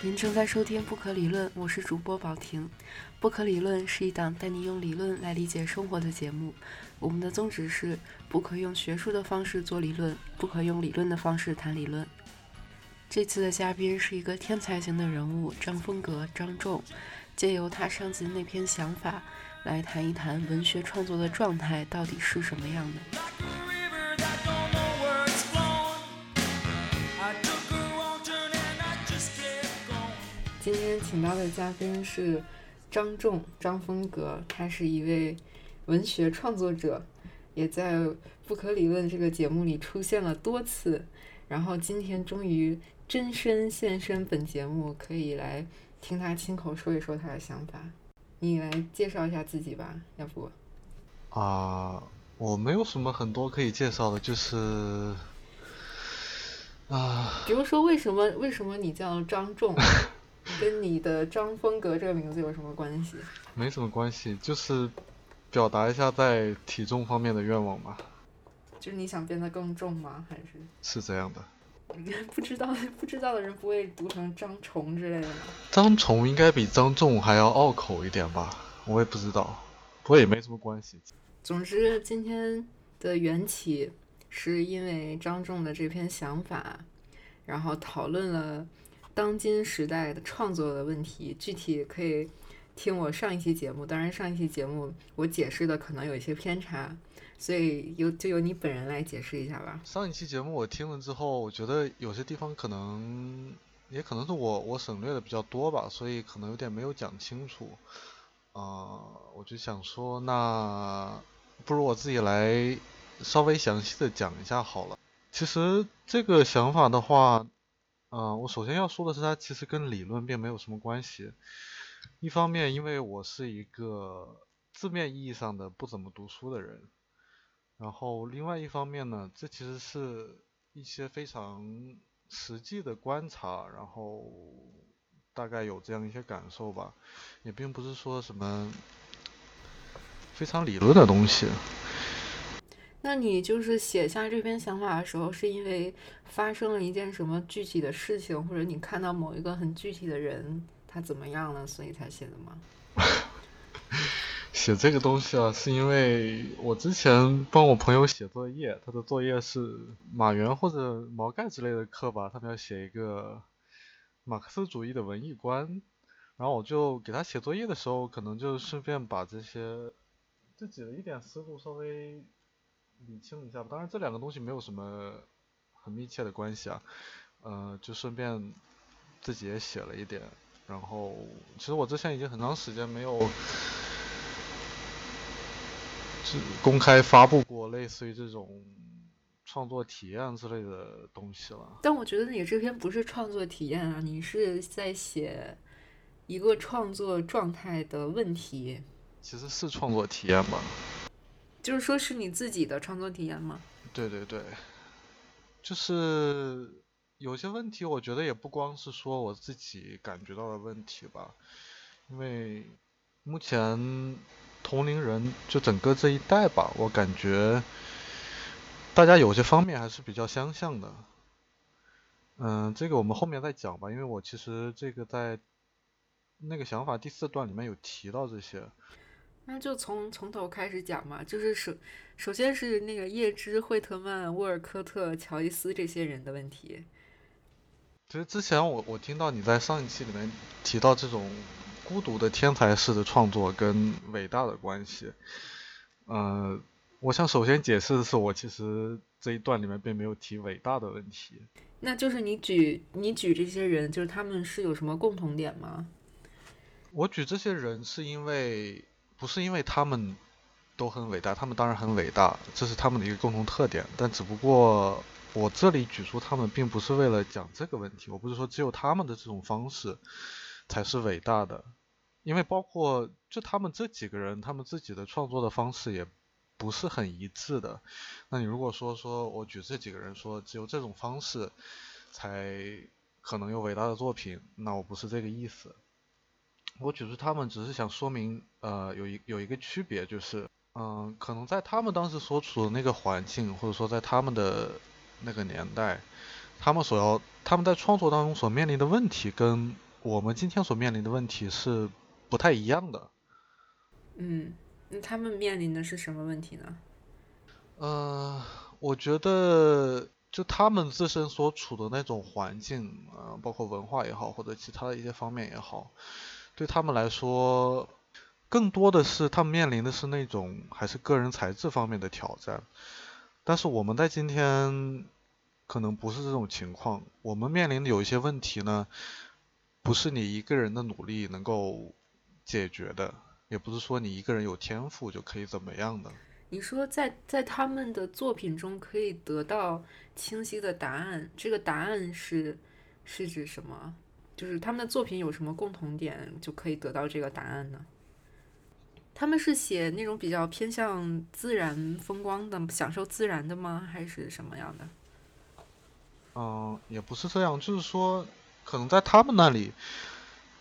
您正在收听《不可理论》，我是主播宝婷。《不可理论》是一档带你用理论来理解生活的节目。我们的宗旨是：不可用学术的方式做理论，不可用理论的方式谈理论。这次的嘉宾是一个天才型的人物张风格张仲，借由他上集那篇想法，来谈一谈文学创作的状态到底是什么样的。今天请到的嘉宾是张仲张风格，他是一位文学创作者，也在《不可理论》这个节目里出现了多次，然后今天终于。真身现身本节目，可以来听他亲口说一说他的想法。你来介绍一下自己吧，要不？啊，我没有什么很多可以介绍的，就是啊。比如说，为什么为什么你叫张仲，跟你的张风格这个名字有什么关系？没什么关系，就是表达一下在体重方面的愿望吧。就是你想变得更重吗？还是？是这样的。不知道不知道的人不会读成张虫之类的吗？张虫应该比张仲还要拗口一点吧？我也不知道，不过也没什么关系。总之，今天的缘起是因为张仲的这篇想法，然后讨论了当今时代的创作的问题。具体可以听我上一期节目，当然上一期节目我解释的可能有一些偏差。所以由就由你本人来解释一下吧。上一期节目我听了之后，我觉得有些地方可能，也可能是我我省略的比较多吧，所以可能有点没有讲清楚。啊，我就想说，那不如我自己来稍微详细的讲一下好了。其实这个想法的话，嗯，我首先要说的是，它其实跟理论并没有什么关系。一方面，因为我是一个字面意义上的不怎么读书的人。然后另外一方面呢，这其实是一些非常实际的观察，然后大概有这样一些感受吧，也并不是说什么非常理论的东西。那你就是写下这篇想法的时候，是因为发生了一件什么具体的事情，或者你看到某一个很具体的人他怎么样了，所以才写的吗？写这个东西啊，是因为我之前帮我朋友写作业，他的作业是马原或者毛概之类的课吧，他们要写一个马克思主义的文艺观，然后我就给他写作业的时候，可能就顺便把这些自己的一点思路稍微理清一下吧。当然，这两个东西没有什么很密切的关系啊，呃，就顺便自己也写了一点。然后，其实我之前已经很长时间没有。公开发布过类似于这种创作体验之类的东西了。但我觉得你这篇不是创作体验啊，你是在写一个创作状态的问题。其实是创作体验吧。就是说是你自己的创作体验吗？对对对，就是有些问题，我觉得也不光是说我自己感觉到的问题吧，因为目前。同龄人就整个这一代吧，我感觉大家有些方面还是比较相像的。嗯，这个我们后面再讲吧，因为我其实这个在那个想法第四段里面有提到这些。那就从从头开始讲嘛，就是首首先是那个叶芝、惠特曼、沃尔科特、乔伊斯这些人的问题。其实之前我我听到你在上一期里面提到这种。孤独的天才式的创作跟伟大的关系，呃，我想首先解释的是，我其实这一段里面并没有提伟大的问题。那就是你举你举这些人，就是他们是有什么共同点吗？我举这些人是因为不是因为他们都很伟大，他们当然很伟大，这是他们的一个共同特点。但只不过我这里举出他们，并不是为了讲这个问题。我不是说只有他们的这种方式才是伟大的。因为包括就他们这几个人，他们自己的创作的方式也不是很一致的。那你如果说说我举这几个人说只有这种方式才可能有伟大的作品，那我不是这个意思。我举出他们只是想说明，呃，有一有一个区别就是，嗯，可能在他们当时所处的那个环境，或者说在他们的那个年代，他们所要他们在创作当中所面临的问题跟我们今天所面临的问题是不太一样的。嗯，那他们面临的是什么问题呢？呃，我觉得就他们自身所处的那种环境，呃，包括文化也好，或者其他的一些方面也好，对他们来说，更多的是他们面临的是那种还是个人才智方面的挑战。但是我们在今天可能不是这种情况，我们面临的有一些问题呢，不是你一个人的努力能够解决的，也不是说你一个人有天赋就可以怎么样的。你说在在他们的作品中可以得到清晰的答案，这个答案是是指什么？就是他们的作品有什么共同点就可以得到这个答案呢？他们是写那种比较偏向自然风光的、享受自然的吗？还是什么样的？嗯，也不是这样，就是说，可能在他们那里，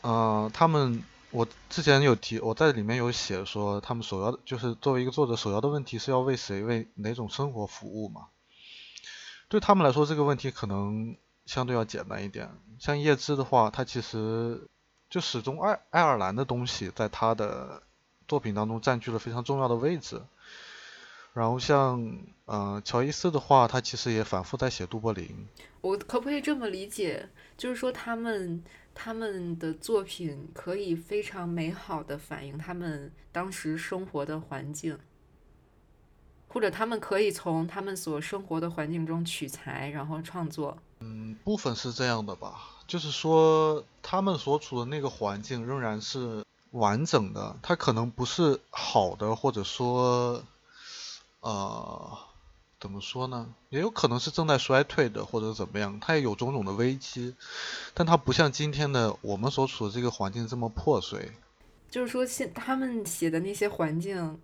嗯，他们。我之前有提，我在里面有写说，他们首要的就是作为一个作者，首要的问题是要为谁、为哪种生活服务嘛？对他们来说，这个问题可能相对要简单一点。像叶芝的话，他其实就始终爱爱尔兰的东西在他的作品当中占据了非常重要的位置。然后像嗯乔伊斯的话，他其实也反复在写杜柏林。我可不可以这么理解？就是说他们。他们的作品可以非常美好的反映他们当时生活的环境，或者他们可以从他们所生活的环境中取材，然后创作。嗯，部分是这样的吧，就是说他们所处的那个环境仍然是完整的，它可能不是好的，或者说，呃。怎么说呢？也有可能是正在衰退的，或者怎么样，它也有种种的危机，但它不像今天的我们所处的这个环境这么破碎。就是说，现他们写的那些环境，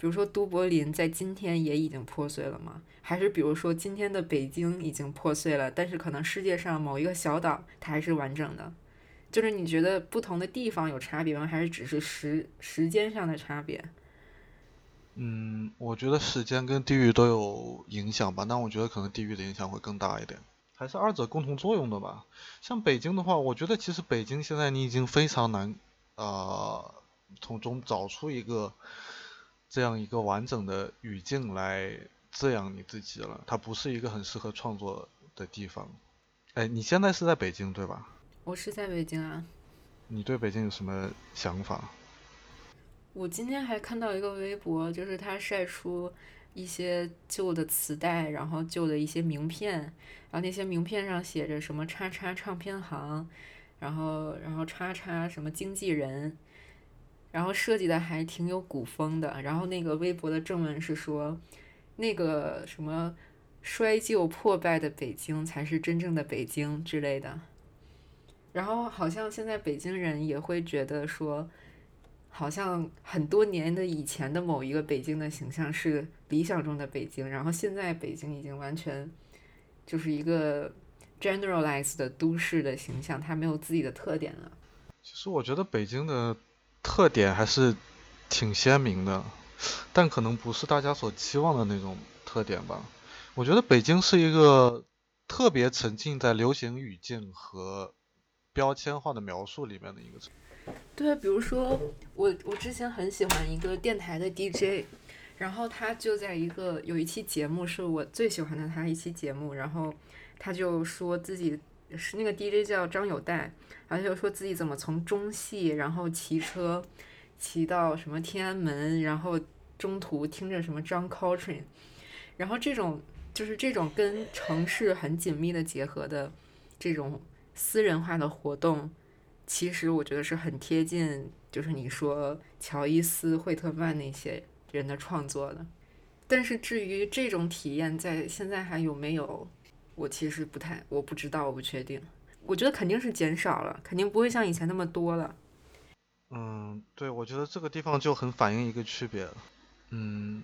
比如说都柏林，在今天也已经破碎了吗？还是比如说今天的北京已经破碎了，但是可能世界上某一个小岛它还是完整的？就是你觉得不同的地方有差别吗？还是只是时时间上的差别？嗯，我觉得时间跟地域都有影响吧，但我觉得可能地域的影响会更大一点，还是二者共同作用的吧。像北京的话，我觉得其实北京现在你已经非常难，呃，从中找出一个这样一个完整的语境来滋养你自己了，它不是一个很适合创作的地方。哎，你现在是在北京对吧？我是在北京啊。你对北京有什么想法？我今天还看到一个微博，就是他晒出一些旧的磁带，然后旧的一些名片，然后那些名片上写着什么“叉叉唱片行”，然后然后“叉叉什么经纪人”，然后设计的还挺有古风的。然后那个微博的正文是说，那个什么衰旧破败的北京才是真正的北京之类的。然后好像现在北京人也会觉得说。好像很多年的以前的某一个北京的形象是理想中的北京，然后现在北京已经完全就是一个 generalized 的都市的形象，它没有自己的特点了。其实我觉得北京的特点还是挺鲜明的，但可能不是大家所期望的那种特点吧。我觉得北京是一个特别沉浸在流行语境和标签化的描述里面的一个城。对，比如说我我之前很喜欢一个电台的 DJ，然后他就在一个有一期节目是我最喜欢的他一期节目，然后他就说自己是那个 DJ 叫张友代，然后就说自己怎么从中戏然后骑车骑到什么天安门，然后中途听着什么张 Coltrane，然后这种就是这种跟城市很紧密的结合的这种私人化的活动。其实我觉得是很贴近，就是你说乔伊斯、惠特曼那些人的创作的。但是至于这种体验在现在还有没有，我其实不太，我不知道，我不确定。我觉得肯定是减少了，肯定不会像以前那么多了。嗯，对，我觉得这个地方就很反映一个区别。嗯，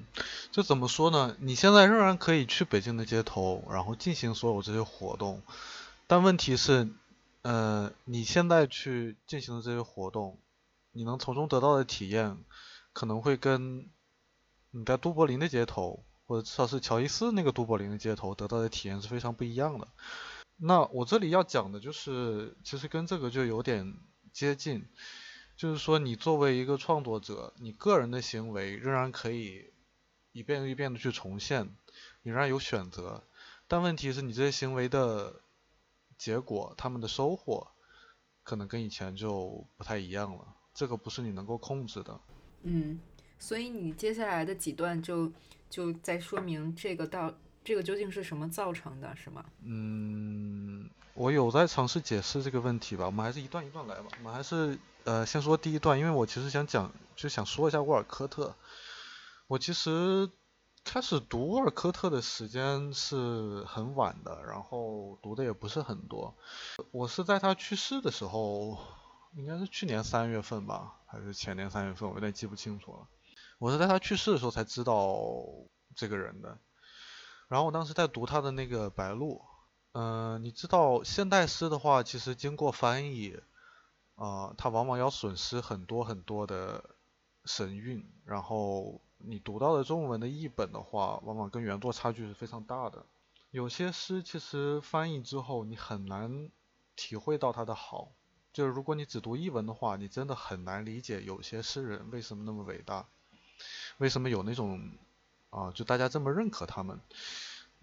就怎么说呢？你现在仍然可以去北京的街头，然后进行所有这些活动，但问题是。呃，你现在去进行的这些活动，你能从中得到的体验，可能会跟你在都柏林的街头，或者至少是乔伊斯那个都柏林的街头得到的体验是非常不一样的。那我这里要讲的就是，其实跟这个就有点接近，就是说你作为一个创作者，你个人的行为仍然可以一遍又一遍的去重现，你仍然有选择，但问题是你这些行为的结果，他们的收获，可能跟以前就不太一样了，这个不是你能够控制的。嗯，所以你接下来的几段就就在说明这个到。这个究竟是什么造成的，是吗？嗯，我有在尝试解释这个问题吧。我们还是一段一段来吧。我们还是呃，先说第一段，因为我其实想讲，就想说一下沃尔科特。我其实开始读沃尔科特的时间是很晚的，然后读的也不是很多。我是在他去世的时候，应该是去年三月份吧，还是前年三月份，我有点记不清楚了。我是在他去世的时候才知道这个人的。然后我当时在读他的那个《白鹿》，嗯，你知道现代诗的话，其实经过翻译，啊，它往往要损失很多很多的神韵。然后你读到的中文的译本的话，往往跟原作差距是非常大的。有些诗其实翻译之后，你很难体会到它的好。就是如果你只读译文的话，你真的很难理解有些诗人为什么那么伟大，为什么有那种。啊，就大家这么认可他们，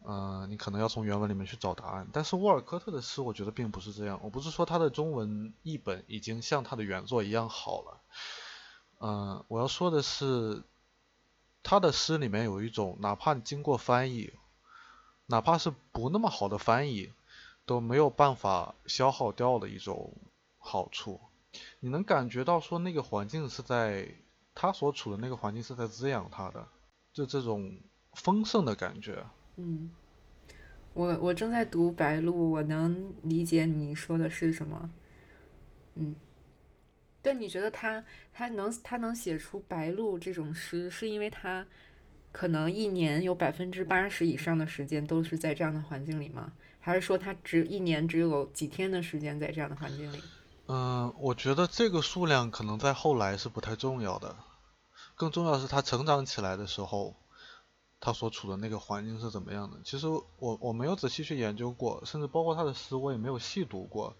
嗯，你可能要从原文里面去找答案。但是沃尔科特的诗，我觉得并不是这样。我不是说他的中文译本已经像他的原作一样好了，嗯，我要说的是，他的诗里面有一种，哪怕经过翻译，哪怕是不那么好的翻译，都没有办法消耗掉的一种好处。你能感觉到说那个环境是在他所处的那个环境是在滋养他的。就这种丰盛的感觉。嗯，我我正在读《白鹿》，我能理解你说的是什么。嗯，但，你觉得他他能他能写出《白鹿》这种诗，是因为他可能一年有百分之八十以上的时间都是在这样的环境里吗？还是说他只一年只有几天的时间在这样的环境里？嗯，我觉得这个数量可能在后来是不太重要的。更重要的是他成长起来的时候，他所处的那个环境是怎么样的？其实我我没有仔细去研究过，甚至包括他的诗我也没有细读过，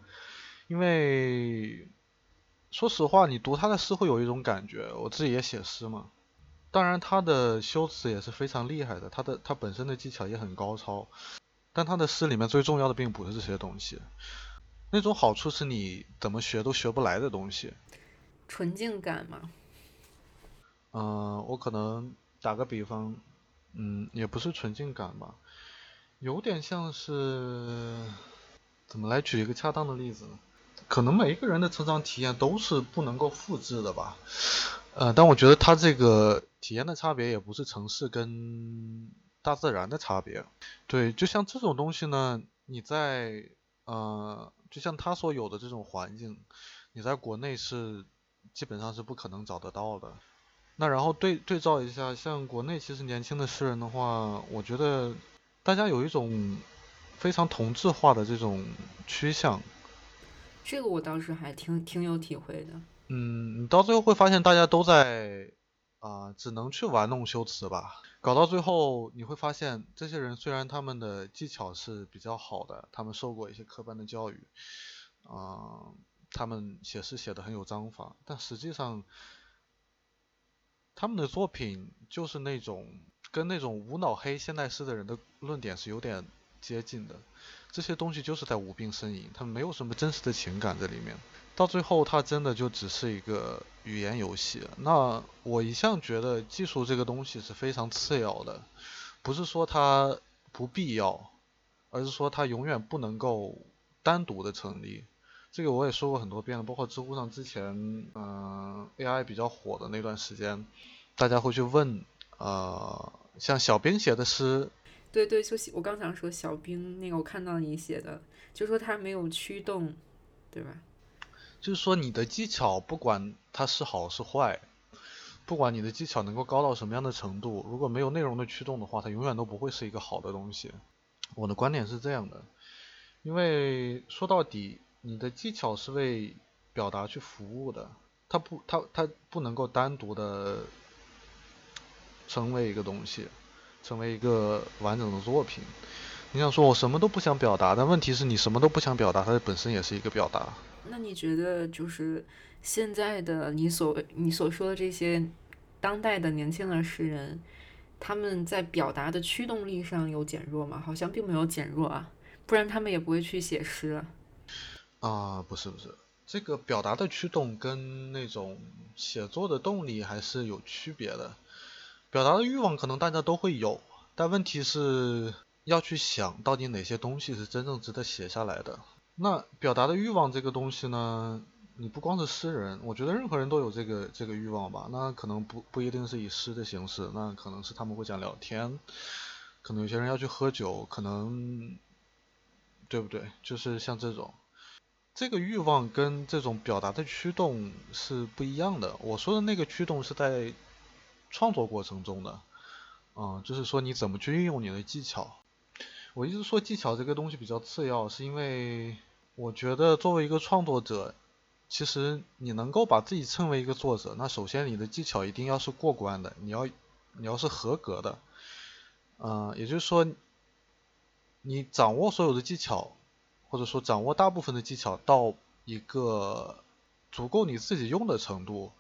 因为说实话，你读他的诗会有一种感觉。我自己也写诗嘛，当然他的修辞也是非常厉害的，他的他本身的技巧也很高超，但他的诗里面最重要的并不是这些东西，那种好处是你怎么学都学不来的东西，纯净感嘛。嗯，我可能打个比方，嗯，也不是纯净感吧，有点像是，怎么来举一个恰当的例子呢？可能每一个人的成长体验都是不能够复制的吧，呃，但我觉得他这个体验的差别也不是城市跟大自然的差别，对，就像这种东西呢，你在，呃，就像他所有的这种环境，你在国内是基本上是不可能找得到的。那然后对对照一下，像国内其实年轻的诗人的话，我觉得大家有一种非常同质化的这种趋向。这个我倒是还挺挺有体会的。嗯，你到最后会发现大家都在啊，只能去玩弄修辞吧。搞到最后你会发现，这些人虽然他们的技巧是比较好的，他们受过一些科班的教育，啊，他们写诗写的很有章法，但实际上。他们的作品就是那种跟那种无脑黑现代诗的人的论点是有点接近的，这些东西就是在无病呻吟，他们没有什么真实的情感在里面。到最后，它真的就只是一个语言游戏。那我一向觉得技术这个东西是非常次要的，不是说它不必要，而是说它永远不能够单独的成立。这个我也说过很多遍了，包括知乎上之前，嗯，AI 比较火的那段时间，大家会去问，呃，像小兵写的诗，对对，就我刚想说小兵那个，我看到你写的，就说他没有驱动，对吧？就是说你的技巧不管它是好是坏，不管你的技巧能够高到什么样的程度，如果没有内容的驱动的话，它永远都不会是一个好的东西。我的观点是这样的，因为说到底。你的技巧是为表达去服务的，它不，它它不能够单独的成为一个东西，成为一个完整的作品。你想说我什么都不想表达，但问题是你什么都不想表达，它本身也是一个表达。那你觉得就是现在的你所你所说的这些当代的年轻的诗人，他们在表达的驱动力上有减弱吗？好像并没有减弱啊，不然他们也不会去写诗。啊，不是不是，这个表达的驱动跟那种写作的动力还是有区别的。表达的欲望可能大家都会有，但问题是要去想到底哪些东西是真正值得写下来的。那表达的欲望这个东西呢，你不光是诗人，我觉得任何人都有这个这个欲望吧。那可能不不一定是以诗的形式，那可能是他们会讲聊天，可能有些人要去喝酒，可能对不对？就是像这种，这个欲望跟这种表达的驱动是不一样的。我说的那个驱动是在。创作过程中的，嗯，就是说你怎么去运用你的技巧。我一直说技巧这个东西比较次要，是因为我觉得作为一个创作者，其实你能够把自己称为一个作者，那首先你的技巧一定要是过关的，你要你要是合格的，嗯，也就是说，你掌握所有的技巧，或者说掌握大部分的技巧到一个足够你自己用的程度。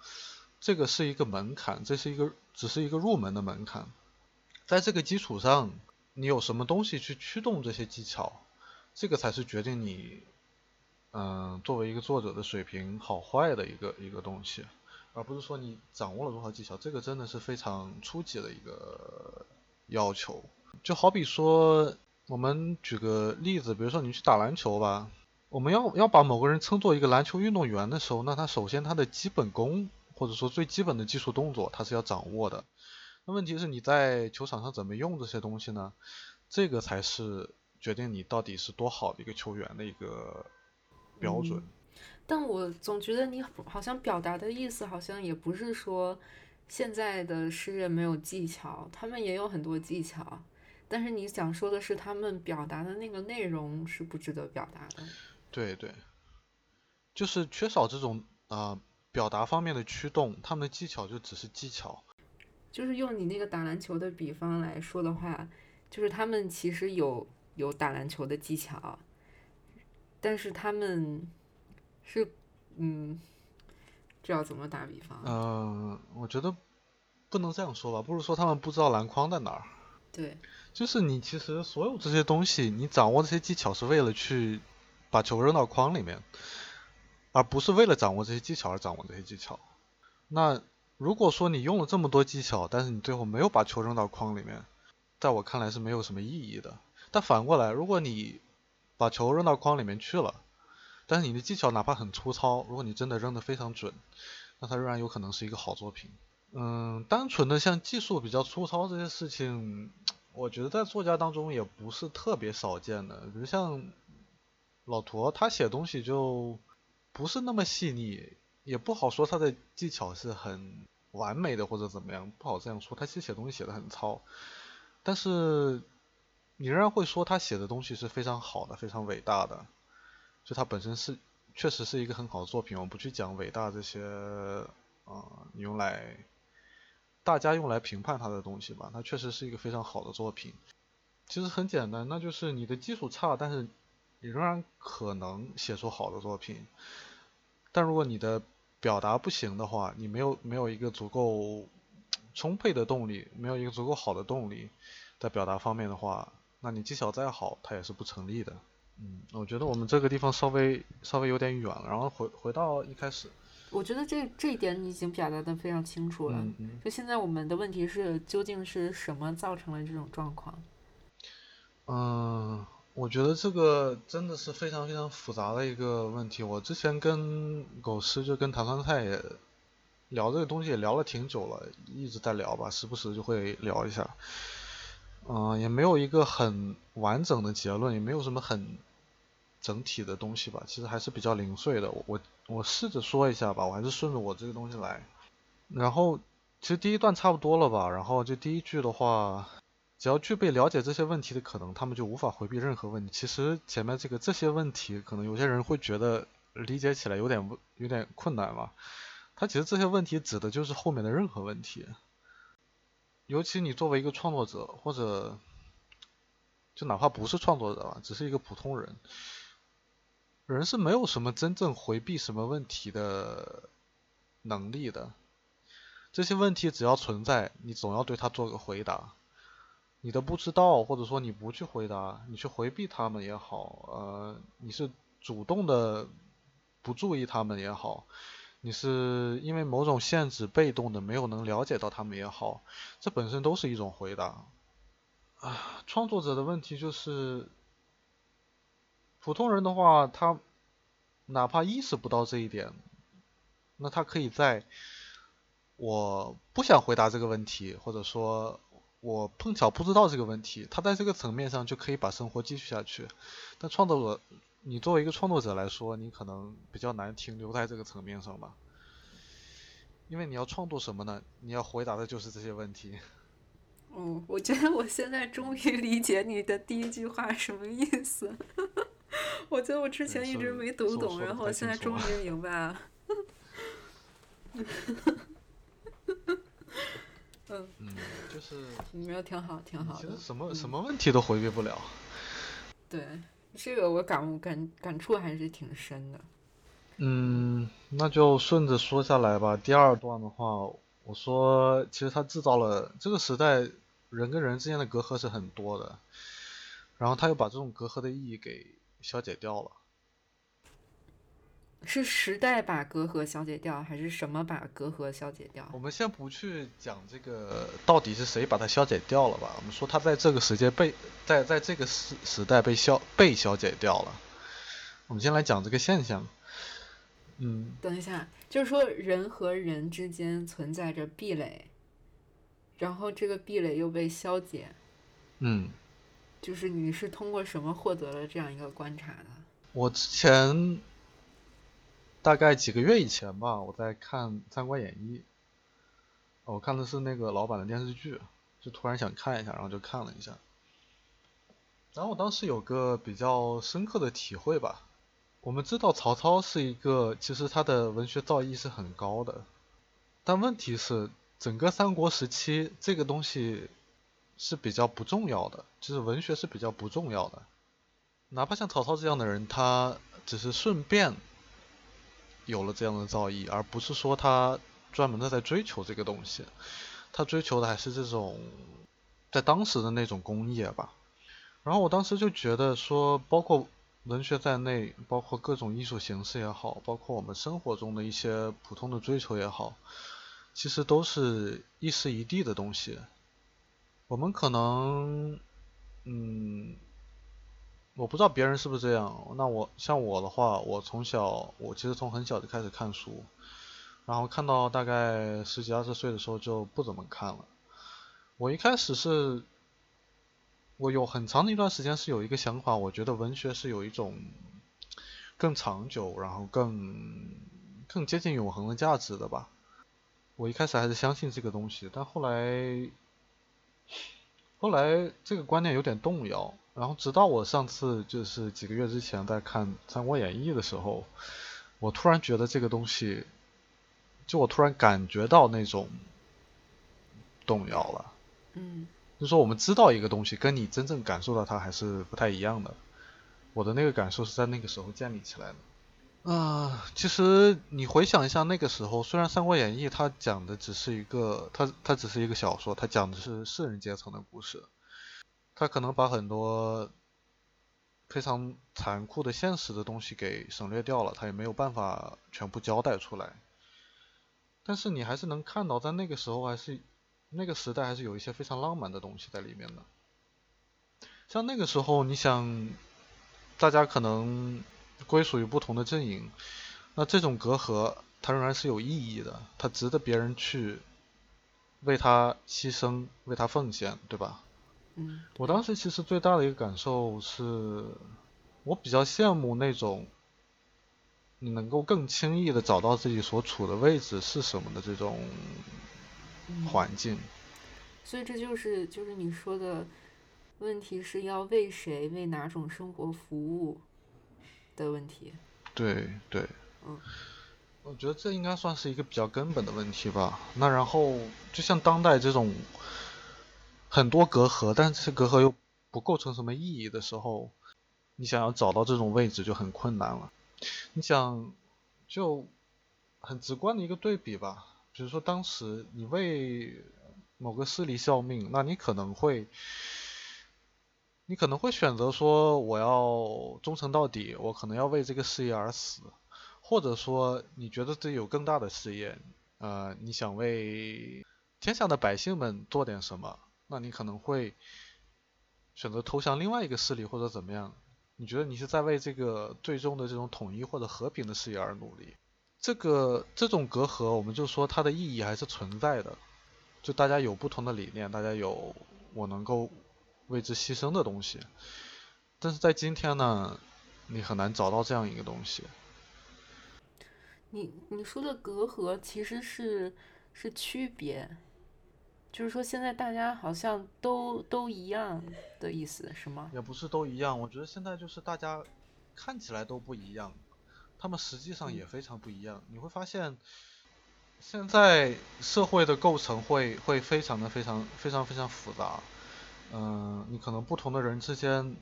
这个是一个门槛，这是一个只是一个入门的门槛，在这个基础上，你有什么东西去驱动这些技巧，这个才是决定你，嗯，作为一个作者的水平好坏的一个一个东西，而不是说你掌握了多少技巧，这个真的是非常初级的一个要求。就好比说，我们举个例子，比如说你去打篮球吧，我们要要把某个人称作一个篮球运动员的时候，那他首先他的基本功。或者说最基本的技术动作，他是要掌握的。那问题是你在球场上怎么用这些东西呢？这个才是决定你到底是多好的一个球员的一个标准。但我总觉得你好像表达的意思，好像也不是说现在的诗人没有技巧，他们也有很多技巧。但是你想说的是，他们表达的那个内容是不值得表达的。对对，就是缺少这种啊。表达方面的驱动，他们的技巧就只是技巧。就是用你那个打篮球的比方来说的话，就是他们其实有有打篮球的技巧，但是他们是嗯，这要怎么打比方？嗯，我觉得不能这样说吧，不如说他们不知道篮筐在哪儿。对，就是你其实所有这些东西，你掌握这些技巧是为了去把球扔到筐里面。而不是为了掌握这些技巧而掌握这些技巧。那如果说你用了这么多技巧，但是你最后没有把球扔到筐里面，在我看来是没有什么意义的。但反过来，如果你把球扔到筐里面去了，但是你的技巧哪怕很粗糙，如果你真的扔得非常准，那它仍然有可能是一个好作品。嗯，单纯的像技术比较粗糙这些事情，我觉得在作家当中也不是特别少见的。比如像老陀，他写东西就。不是那么细腻，也不好说他的技巧是很完美的或者怎么样，不好这样说。他其实写东西写的很糙，但是你仍然会说他写的东西是非常好的、非常伟大的。就他本身是确实是一个很好的作品，我们不去讲伟大这些啊，你用来大家用来评判他的东西吧。他确实是一个非常好的作品。其实很简单，那就是你的基础差，但是。你仍然可能写出好的作品，但如果你的表达不行的话，你没有没有一个足够充沛的动力，没有一个足够好的动力，在表达方面的话，那你技巧再好，它也是不成立的。嗯，我觉得我们这个地方稍微稍微有点远了，然后回回到一开始。我觉得这这一点你已经表达的非常清楚了。就现在我们的问题是，究竟是什么造成了这种状况？嗯。我觉得这个真的是非常非常复杂的一个问题。我之前跟狗师就跟唐酸菜也聊这个东西，也聊了挺久了，一直在聊吧，时不时就会聊一下。嗯，也没有一个很完整的结论，也没有什么很整体的东西吧。其实还是比较零碎的。我我试着说一下吧，我还是顺着我这个东西来。然后其实第一段差不多了吧，然后就第一句的话。只要具备了解这些问题的可能，他们就无法回避任何问题。其实前面这个这些问题，可能有些人会觉得理解起来有点有点困难吧。他其实这些问题指的就是后面的任何问题。尤其你作为一个创作者，或者就哪怕不是创作者吧，只是一个普通人，人是没有什么真正回避什么问题的能力的。这些问题只要存在，你总要对他做个回答。你的不知道，或者说你不去回答，你去回避他们也好，呃，你是主动的不注意他们也好，你是因为某种限制被动的没有能了解到他们也好，这本身都是一种回答。啊，创作者的问题就是，普通人的话，他哪怕意识不到这一点，那他可以在我不想回答这个问题，或者说我碰巧不知道这个问题，他在这个层面上就可以把生活继续下去。但创作者，你作为一个创作者来说，你可能比较难停留在这个层面上吧，因为你要创作什么呢？你要回答的就是这些问题。嗯，我觉得我现在终于理解你的第一句话什么意思。我觉得我之前一直没读懂，然后我现在终于明白了。嗯嗯，就是没有挺好，挺好的。其实什么什么问题都回避不了。对，这个我感悟感感触还是挺深的。嗯，那就顺着说下来吧。第二段的话，我说，其实他制造了这个时代。人跟人之间的隔阂是很多的，然后他又把这种隔阂的意义给消解掉了。是时代把隔阂消解掉，还是什么把隔阂消解掉？我们先不去讲这个到底是谁把它消解掉了吧。我们说它在这个时间被在在这个时时代被消被消解掉了。我们先来讲这个现象。嗯，等一下，就是说人和人之间存在着壁垒。然后这个壁垒又被消解，嗯，就是你是通过什么获得了这样一个观察的？我之前大概几个月以前吧，我在看《三国演义》，我看的是那个老版的电视剧，就突然想看一下，然后就看了一下。然后我当时有个比较深刻的体会吧，我们知道曹操是一个，其实他的文学造诣是很高的，但问题是。整个三国时期，这个东西是比较不重要的，就是文学是比较不重要的。哪怕像曹操这样的人，他只是顺便有了这样的造诣，而不是说他专门的在追求这个东西。他追求的还是这种在当时的那种工业吧。然后我当时就觉得说，包括文学在内，包括各种艺术形式也好，包括我们生活中的一些普通的追求也好。其实都是一时一地的东西。我们可能，嗯，我不知道别人是不是这样。那我像我的话，我从小，我其实从很小就开始看书，然后看到大概十几二十岁的时候就不怎么看了。我一开始是，我有很长的一段时间是有一个想法，我觉得文学是有一种更长久，然后更更接近永恒的价值的吧。我一开始还是相信这个东西，但后来，后来这个观念有点动摇。然后直到我上次就是几个月之前在看《三国演义》的时候，我突然觉得这个东西，就我突然感觉到那种动摇了。嗯。就说我们知道一个东西，跟你真正感受到它还是不太一样的。我的那个感受是在那个时候建立起来的。啊，其实你回想一下那个时候，虽然《三国演义》它讲的只是一个，它它只是一个小说，它讲的是士人阶层的故事，他可能把很多非常残酷的现实的东西给省略掉了，他也没有办法全部交代出来。但是你还是能看到，在那个时候还是那个时代还是有一些非常浪漫的东西在里面的。像那个时候，你想，大家可能。归属于不同的阵营，那这种隔阂它仍然是有意义的，它值得别人去为他牺牲、为他奉献，对吧？嗯。我当时其实最大的一个感受是，我比较羡慕那种你能够更轻易的找到自己所处的位置是什么的这种环境。所以这就是就是你说的问题是要为谁、为哪种生活服务？的问题，对对，嗯，我觉得这应该算是一个比较根本的问题吧。那然后，就像当代这种很多隔阂，但是这隔阂又不构成什么意义的时候，你想要找到这种位置就很困难了。你想，就很直观的一个对比吧，比如说当时你为某个势力效命，那你可能会，你可能会选择说我要忠诚到底，我可能要为这个事业而死，或者说你觉得自己有更大的事业，呃，你想为天下的百姓们做点什么，那你可能会选择投降另外一个势力或者怎么样。你觉得你是在为这个最终的这种统一或者和平的事业而努力？这个这种隔阂，我们就说它的意义还是存在的。就大家有不同的理念，大家有我能够为之牺牲的东西。但是在今天呢，你很难找到这样一个东西。你你说的隔阂其实是是区别。就是说，现在大家好像都都一样的意思是吗？也不是都一样，我觉得现在就是大家看起来都不一样，他们实际上也非常不一样。你会发现，现在社会的构成会会非常的非常非常非常复杂。嗯，你可能不同的人之间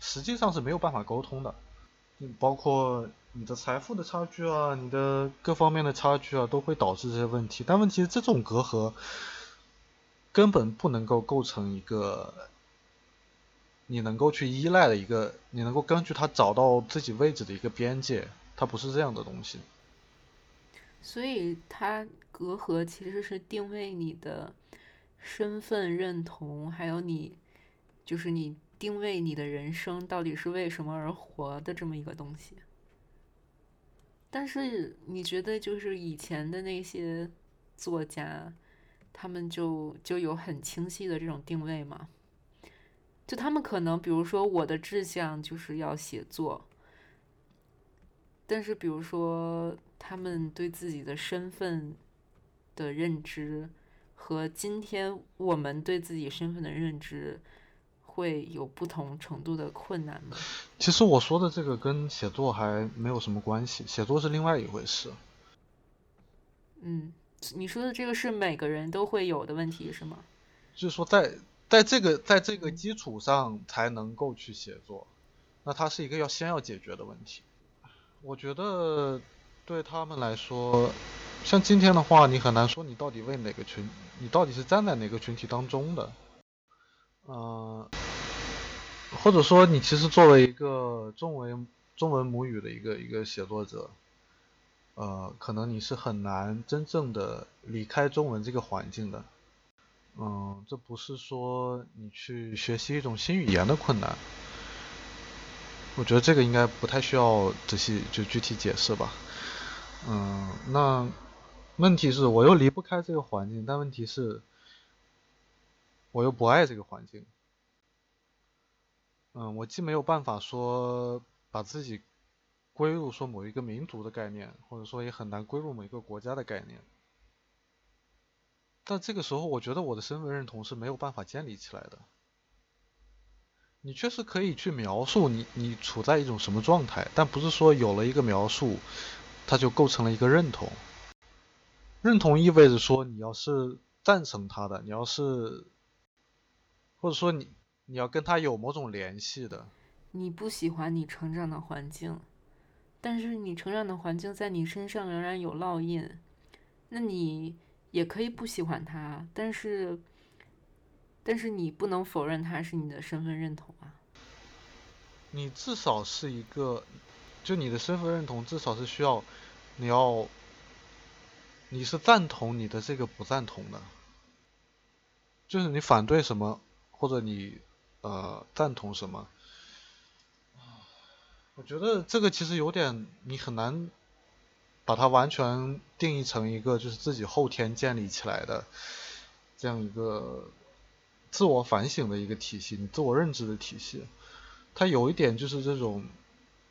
实际上是没有办法沟通的，包括你的财富的差距啊，你的各方面的差距啊，都会导致这些问题。但问题是这种隔阂。根本不能够构成一个你能够去依赖的一个，你能够根据它找到自己位置的一个边界，它不是这样的东西。所以它隔阂其实是定位你的身份认同，还有你就是你定位你的人生到底是为什么而活的这么一个东西。但是你觉得就是以前的那些作家？他们就就有很清晰的这种定位嘛？就他们可能，比如说我的志向就是要写作，但是比如说他们对自己的身份的认知和今天我们对自己身份的认知会有不同程度的困难吗？其实我说的这个跟写作还没有什么关系，写作是另外一回事。嗯。你说的这个是每个人都会有的问题是吗？就是说，在在这个在这个基础上才能够去写作，那它是一个要先要解决的问题。我觉得对他们来说，像今天的话，你很难说你到底为哪个群，你到底是站在哪个群体当中的，嗯，或者说你其实作为一个中文中文母语的一个一个写作者。呃，可能你是很难真正的离开中文这个环境的，嗯，这不是说你去学习一种新语言的困难，我觉得这个应该不太需要仔细就具体解释吧，嗯，那问题是我又离不开这个环境，但问题是，我又不爱这个环境，嗯，我既没有办法说把自己。归入说某一个民族的概念，或者说也很难归入某一个国家的概念。但这个时候，我觉得我的身份认同是没有办法建立起来的。你确实可以去描述你你处在一种什么状态，但不是说有了一个描述，它就构成了一个认同。认同意味着说你要是赞成他的，你要是，或者说你你要跟他有某种联系的。你不喜欢你成长的环境。但是你成长的环境在你身上仍然有烙印，那你也可以不喜欢他，但是，但是你不能否认他是你的身份认同啊。你至少是一个，就你的身份认同至少是需要，你要，你是赞同你的这个不赞同的，就是你反对什么或者你呃赞同什么。我觉得这个其实有点，你很难把它完全定义成一个就是自己后天建立起来的这样一个自我反省的一个体系，你自我认知的体系。它有一点就是这种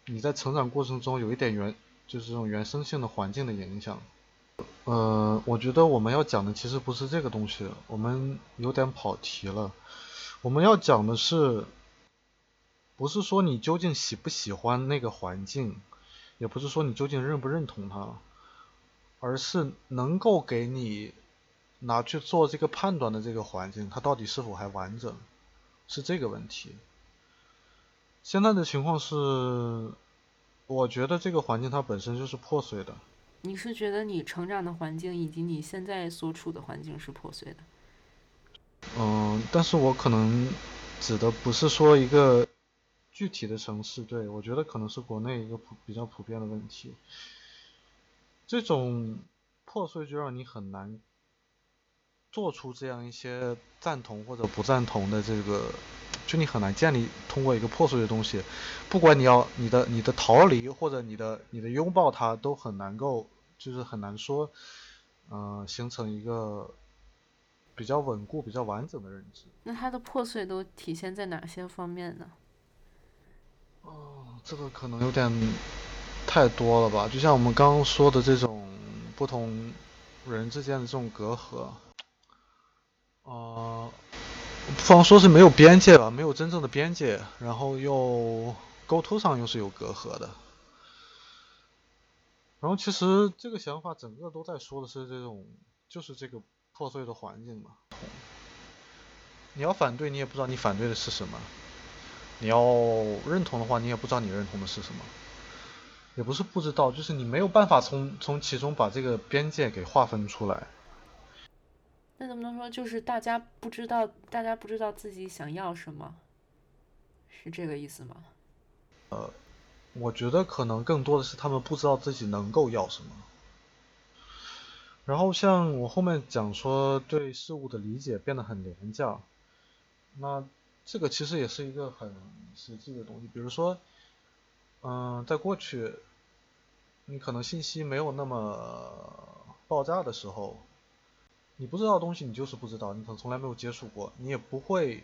你在成长过程中有一点原就是这种原生性的环境的影响。呃，我觉得我们要讲的其实不是这个东西，我们有点跑题了。我们要讲的是。不是说你究竟喜不喜欢那个环境，也不是说你究竟认不认同它，而是能够给你拿去做这个判断的这个环境，它到底是否还完整？是这个问题。现在的情况是，我觉得这个环境它本身就是破碎的。你是觉得你成长的环境以及你现在所处的环境是破碎的？嗯，但是我可能指的不是说一个具体的城市，对我觉得可能是国内一个普比较普遍的问题。这种破碎就让你很难做出这样一些赞同或者不赞同的这个，就你很难建立通过一个破碎的东西，不管你要你的你的逃离或者你的你的拥抱它，都很难够，就是很难说，呃，形成一个。比较稳固、比较完整的认知。那它的破碎都体现在哪些方面呢？哦，这个可能有点太多了吧？就像我们刚刚说的这种不同人之间的这种隔阂，啊，不妨说是没有边界吧，没有真正的边界，然后又沟通上又是有隔阂的。然后其实这个想法整个都在说的是这种，就是这个。破碎的环境嘛，你要反对，你也不知道你反对的是什么；你要认同的话，你也不知道你认同的是什么。也不是不知道，就是你没有办法从从其中把这个边界给划分出来。那能不能说，就是大家不知道，大家不知道自己想要什么，是这个意思吗？呃，我觉得可能更多的是他们不知道自己能够要什么。然后像我后面讲说对事物的理解变得很廉价，那这个其实也是一个很实际的东西。比如说，嗯，在过去，你可能信息没有那么爆炸的时候，你不知道东西你就是不知道，你可能从来没有接触过，你也不会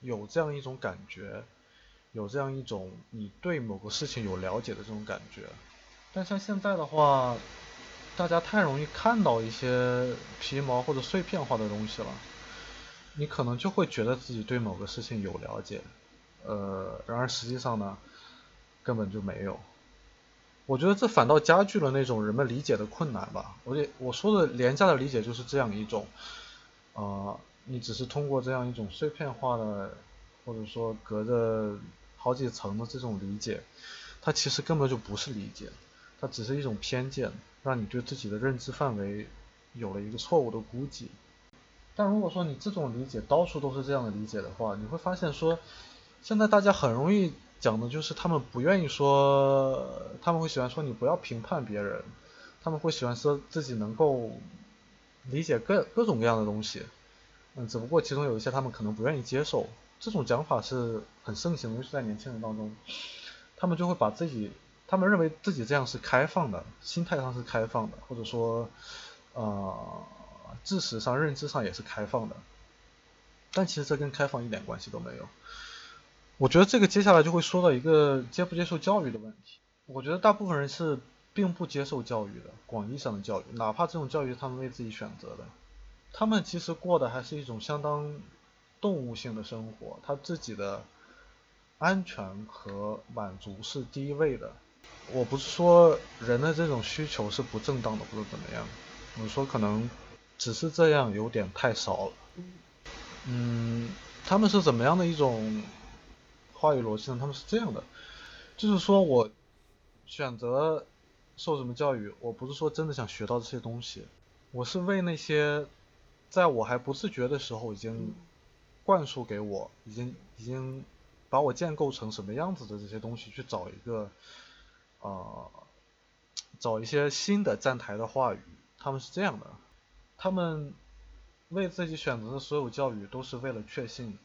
有这样一种感觉，有这样一种你对某个事情有了解的这种感觉。但像现在的话，大家太容易看到一些皮毛或者碎片化的东西了，你可能就会觉得自己对某个事情有了解，呃，然而实际上呢，根本就没有。我觉得这反倒加剧了那种人们理解的困难吧。我我说的廉价的理解就是这样一种，啊，你只是通过这样一种碎片化的，或者说隔着好几层的这种理解，它其实根本就不是理解，它只是一种偏见。让你对自己的认知范围有了一个错误的估计。但如果说你这种理解到处都是这样的理解的话，你会发现说，现在大家很容易讲的就是他们不愿意说，他们会喜欢说你不要评判别人，他们会喜欢说自己能够理解各各种各样的东西。嗯，只不过其中有一些他们可能不愿意接受。这种讲法是很盛行的，尤其在年轻人当中，他们就会把自己。他们认为自己这样是开放的，心态上是开放的，或者说，呃，知识上、认知上也是开放的。但其实这跟开放一点关系都没有。我觉得这个接下来就会说到一个接不接受教育的问题。我觉得大部分人是并不接受教育的，广义上的教育，哪怕这种教育他们为自己选择的，他们其实过的还是一种相当动物性的生活，他自己的安全和满足是第一位的。我不是说人的这种需求是不正当的，或者怎么样，我说可能只是这样有点太少了。嗯，他们是怎么样的一种话语逻辑呢？他们是这样的，就是说我选择受什么教育，我不是说真的想学到这些东西，我是为那些在我还不自觉的时候已经灌输给我，已经已经把我建构成什么样子的这些东西去找一个。啊，找一些新的站台的话语，他们是这样的，他们为自己选择的所有教育都是为了确信，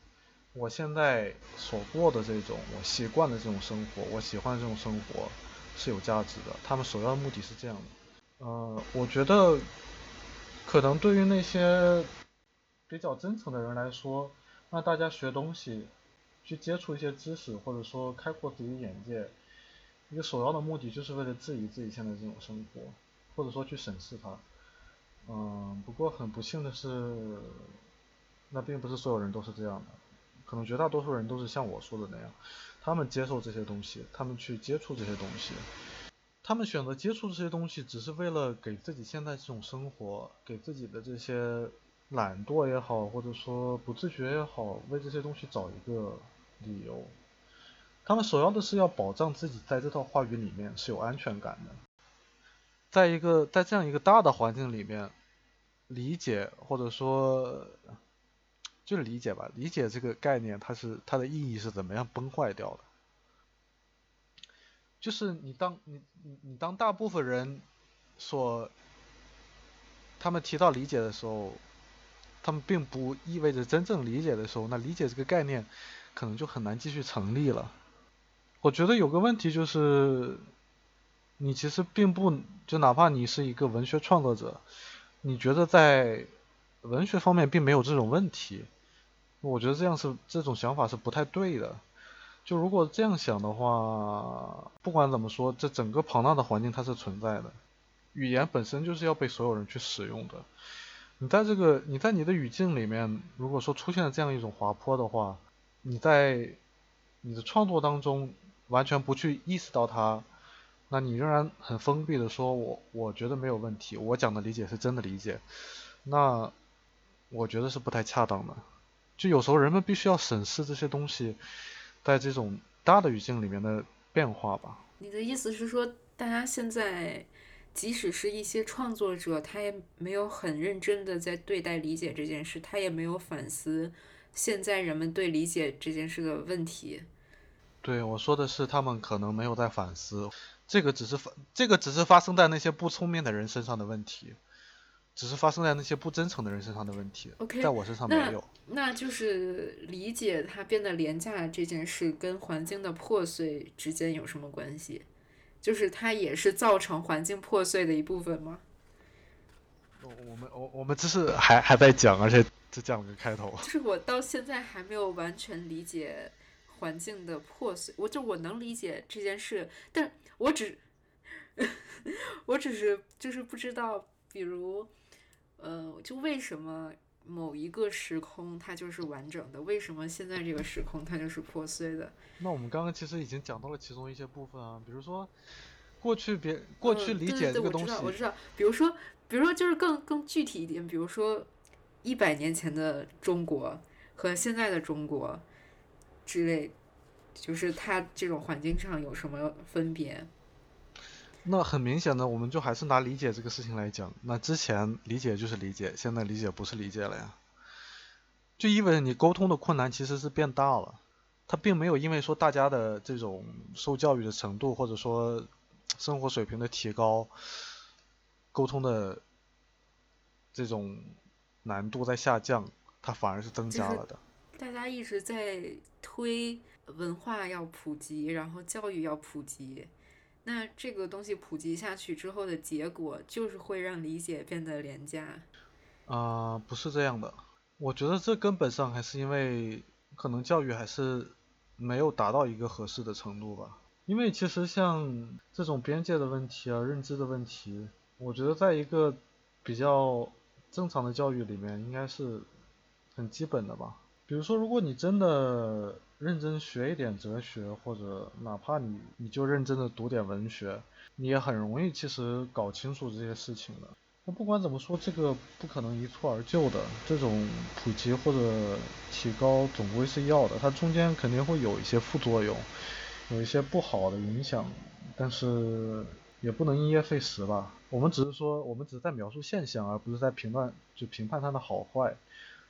我现在所过的这种我习惯的这种生活，我喜欢这种生活是有价值的。他们首要的目的是这样的。呃，我觉得可能对于那些比较真诚的人来说，那大家学东西，去接触一些知识，或者说开阔自己眼界。一个首要的目的就是为了质疑自己现在这种生活，或者说去审视它。嗯，不过很不幸的是，那并不是所有人都是这样的。可能绝大多数人都是像我说的那样，他们接受这些东西，他们去接触这些东西，他们选择接触这些东西，只是为了给自己现在这种生活，给自己的这些懒惰也好，或者说不自觉也好，为这些东西找一个理由。他们首要的是要保障自己在这套话语里面是有安全感的。在一个在这样一个大的环境里面，理解或者说就是理解吧，理解这个概念，它是它的意义是怎么样崩坏掉的？就是你当你你你当大部分人所他们提到理解的时候，他们并不意味着真正理解的时候，那理解这个概念可能就很难继续成立了。我觉得有个问题就是，你其实并不就哪怕你是一个文学创作者，你觉得在文学方面并没有这种问题，我觉得这样是这种想法是不太对的。就如果这样想的话，不管怎么说，这整个庞大的环境它是存在的。语言本身就是要被所有人去使用的。你在这个你在你的语境里面，如果说出现了这样一种滑坡的话，你在你的创作当中完全不去意识到它，那你仍然很封闭的说，我我觉得没有问题，我讲的理解是真的理解，那我觉得是不太恰当的。就有时候人们必须要审视这些东西。在这种大的语境里面的变化吧。你的意思是说，大家现在，即使是一些创作者，他也没有很认真的在对待理解这件事，他也没有反思现在人们对理解这件事的问题。对，我说的是他们可能没有在反思，这个只是发，这个只是发生在那些不聪明的人身上的问题。只是发生在那些不真诚的人身上的问题，OK，在我身上没有。那就是理解它变得廉价这件事跟环境的破碎之间有什么关系？就是它也是造成环境破碎的一部分吗？我我们我我们这是还还在讲，而且只讲了个开头。就是我到现在还没有完全理解环境的破碎，我就我能理解这件事，但我只 我只是就是不知道，比如。呃，就为什么某一个时空它就是完整的？为什么现在这个时空它就是破碎的？那我们刚刚其实已经讲到了其中一些部分啊，比如说过去别过去理解这个东西，我知道，我知道。比如说，比如说就是更更具体一点，比如说一百年前的中国和现在的中国之类，就是它这种环境上有什么分别？那很明显的，我们就还是拿理解这个事情来讲。那之前理解就是理解，现在理解不是理解了呀。就意味着你沟通的困难其实是变大了。它并没有因为说大家的这种受教育的程度或者说生活水平的提高，沟通的这种难度在下降，它反而是增加了的。大家一直在推文化要普及，然后教育要普及。那这个东西普及下去之后的结果，就是会让理解变得廉价。啊，不是这样的。我觉得这根本上还是因为可能教育还是没有达到一个合适的程度吧。因为其实像这种边界的问题啊、认知的问题，我觉得在一个比较正常的教育里面，应该是很基本的吧。比如说，如果你真的。认真学一点哲学，或者哪怕你你就认真的读点文学，你也很容易其实搞清楚这些事情的。那不管怎么说，这个不可能一蹴而就的，这种普及或者提高总归是要的，它中间肯定会有一些副作用，有一些不好的影响，但是也不能因噎废食吧。我们只是说，我们只是在描述现象，而不是在评判就评判它的好坏。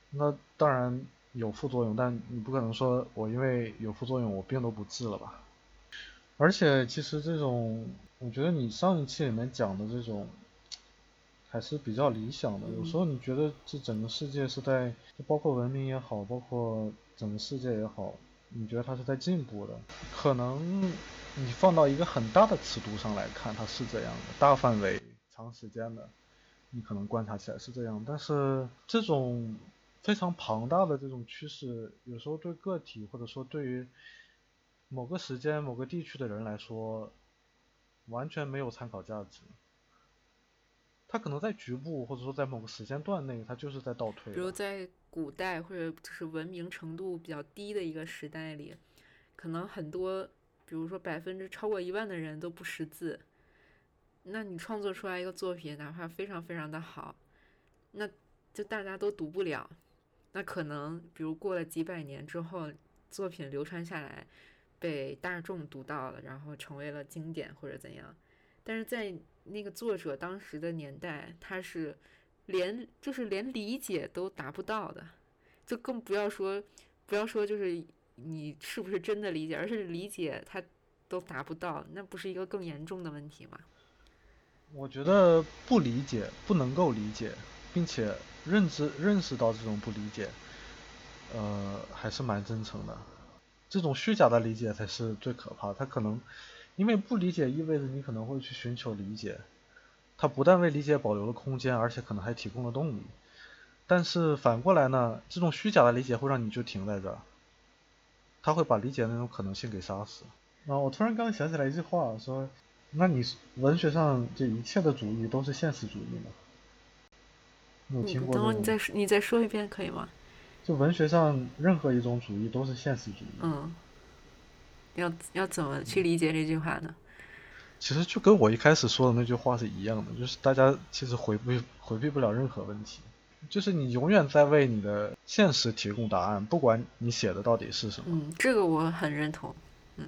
那当然。有副作用，但你不可能说我因为有副作用我病都不治了吧？而且其实这种，我觉得你上一期里面讲的这种还是比较理想的。有时候你觉得这整个世界是在，就包括文明也好，包括整个世界也好，你觉得它是在进步的。可能你放到一个很大的尺度上来看，它是这样的，大范围、长时间的，你可能观察起来是这样。但是这种。非常庞大的这种趋势，有时候对个体或者说对于某个时间、某个地区的人来说，完全没有参考价值。他可能在局部或者说在某个时间段内，他就是在倒退。比如在古代或者就是文明程度比较低的一个时代里，可能很多，比如说百分之超过一万的人都不识字，那你创作出来一个作品，哪怕非常非常的好，那。就大家都读不了，那可能比如过了几百年之后，作品流传下来，被大众读到了，然后成为了经典或者怎样。但是在那个作者当时的年代，他是连就是连理解都达不到的，就更不要说不要说就是你是不是真的理解，而是理解他都达不到，那不是一个更严重的问题吗？我觉得不理解，不能够理解，并且认知认识到这种不理解，呃，还是蛮真诚的。这种虚假的理解才是最可怕。他可能因为不理解，意味着你可能会去寻求理解。他不但为理解保留了空间，而且可能还提供了动力。但是反过来呢，这种虚假的理解会让你就停在这儿，他会把理解那种可能性给杀死。啊，我突然刚想起来一句话，说。那你文学上这一切的主义都是现实主义吗？你有听过？等会你再你再说一遍可以吗？就文学上任何一种主义都是现实主义。嗯。要要怎么去理解这句话呢？其实就跟我一开始说的那句话是一样的，就是大家其实回避回避不了任何问题，就是你永远在为你的现实提供答案，不管你写的到底是什么。嗯，这个我很认同。嗯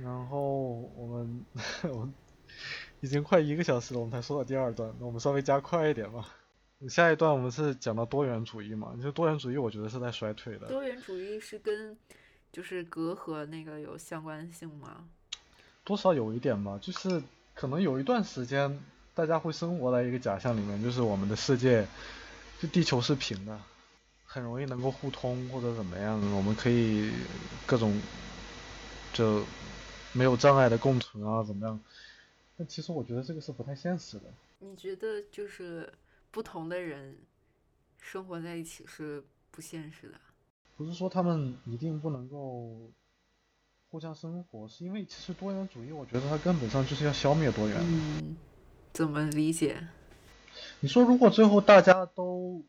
然后我们 我们已经快一个小时了，我们才说到第二段，那我们稍微加快一点吧。下一段我们是讲到多元主义嘛？就多元主义，我觉得是在衰退的。多元主义是跟就是隔阂那个有相关性吗？多少有一点吧，就是可能有一段时间大家会生活在一个假象里面，就是我们的世界就地球是平的，很容易能够互通或者怎么样，我们可以各种就。没有障碍的共存啊，怎么样？但其实我觉得这个是不太现实的。你觉得就是不同的人生活在一起是不现实的？不是说他们一定不能够互相生活，是因为其实多元主义，我觉得它根本上就是要消灭多元。嗯，怎么理解？你说如果最后大家都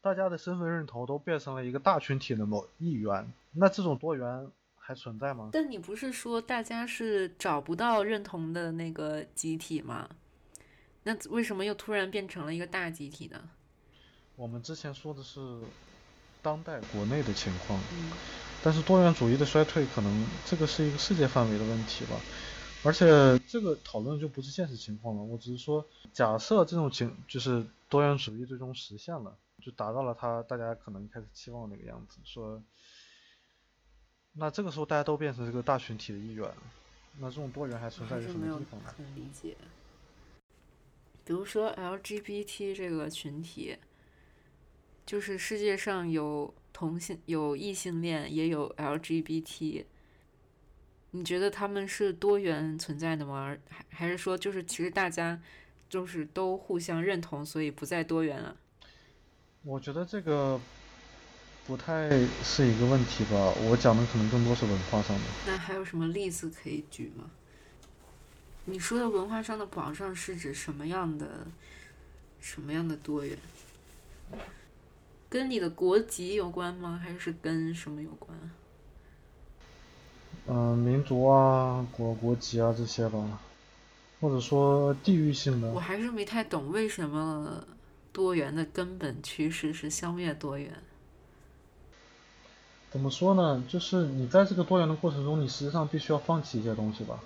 大家的身份认同都变成了一个大群体的某一员，那这种多元？还存在吗？但你不是说大家是找不到认同的那个集体吗？那为什么又突然变成了一个大集体呢？我们之前说的是当代国内的情况，嗯，但是多元主义的衰退可能这个是一个世界范围的问题吧。而且这个讨论就不是现实情况了。我只是说，假设这种情就是多元主义最终实现了，就达到了他大家可能一开始期望那个样子，说。那这个时候大家都变成这个大群体的一员，那这种多元还存在于什么地方呢？很理解。比如说 LGBT 这个群体，就是世界上有同性、有异性恋，也有 LGBT。你觉得他们是多元存在的吗？还还是说，就是其实大家就是都互相认同，所以不再多元了？我觉得这个。不太是一个问题吧，我讲的可能更多是文化上的。那还有什么例子可以举吗？你说的文化上的保障是指什么样的、什么样的多元？跟你的国籍有关吗？还是跟什么有关？嗯，民族啊，国国籍啊这些吧，或者说地域性的。我还是没太懂为什么多元的根本趋势是消灭多元。怎么说呢？就是你在这个多元的过程中，你实际上必须要放弃一些东西吧。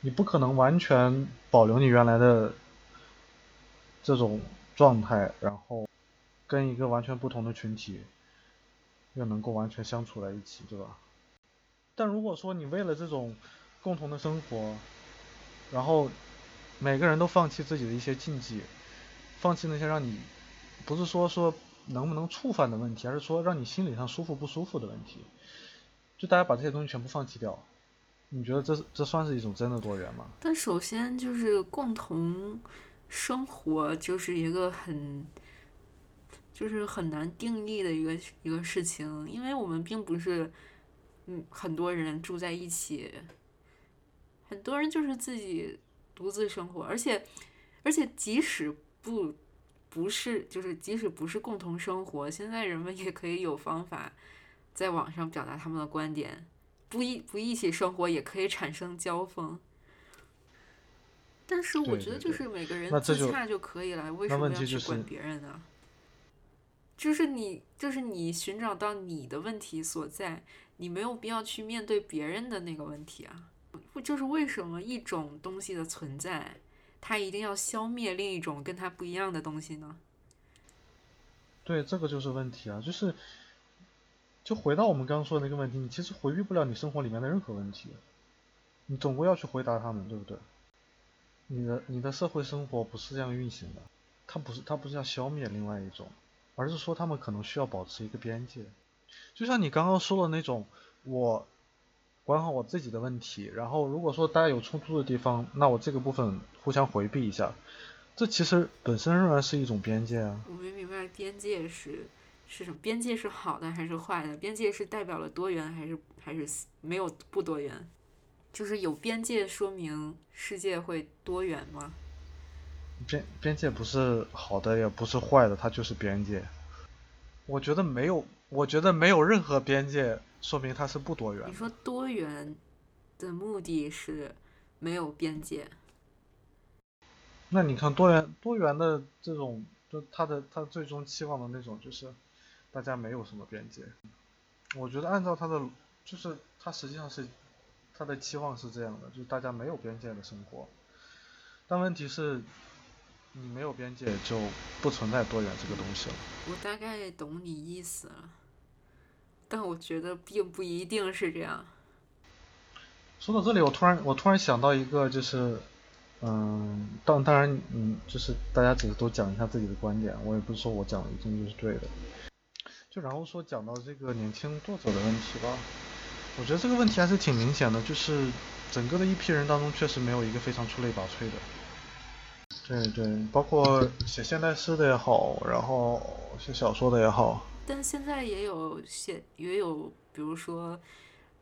你不可能完全保留你原来的这种状态，然后跟一个完全不同的群体又能够完全相处在一起，对吧？但如果说你为了这种共同的生活，然后每个人都放弃自己的一些禁忌，放弃那些让你不是说说。能不能触犯的问题，而是说让你心理上舒服不舒服的问题，就大家把这些东西全部放弃掉，你觉得这这算是一种真的多元吗？但首先就是共同生活就是一个很，就是很难定义的一个一个事情，因为我们并不是嗯很多人住在一起，很多人就是自己独自生活，而且而且即使不。不是，就是即使不是共同生活，现在人们也可以有方法在网上表达他们的观点，不一不一起生活也可以产生交锋。但是我觉得就是每个人自洽就可以了，为什么要去管别人呢？就是你，就是你寻找到你的问题所在，你没有必要去面对别人的那个问题啊。就是为什么一种东西的存在，它一定要消灭另一种跟它不一样的东西呢？对，这个就是问题啊，就是，就回到我们刚刚说的那个问题，你其实回避不了你生活里面的任何问题，你总归要去回答他们，对不对？你的你的社会生活不是这样运行的，它不是它不是要消灭另外一种，而是说他们可能需要保持一个边界，就像你刚刚说的那种，我。管好我自己的问题，然后如果说大家有冲突的地方，那我这个部分互相回避一下，这其实本身仍然是一种边界啊。我没明白边界是是什么？边界是好的还是坏的？边界是代表了多元还是还是没有不多元？就是有边界说明世界会多元吗？边边界不是好的也不是坏的，它就是边界。我觉得没有，我觉得没有任何边界。说明它是不多元。你说多元的目的是没有边界。那你看多元多元的这种，就它的它最终期望的那种，就是大家没有什么边界。我觉得按照他的，就是他实际上是他的期望是这样的，就是大家没有边界的生活。但问题是，你没有边界就不存在多元这个东西了。我大概懂你意思了。但我觉得并不一定是这样。说到这里，我突然我突然想到一个，就是，嗯，当当然，嗯，就是大家只是都讲一下自己的观点，我也不是说我讲的一定就是对的。就然后说讲到这个年轻作者的问题吧，我觉得这个问题还是挺明显的，就是整个的一批人当中，确实没有一个非常出类拔萃的。对对，包括写现代诗的也好，然后写小说的也好。但现在也有写，也有比如说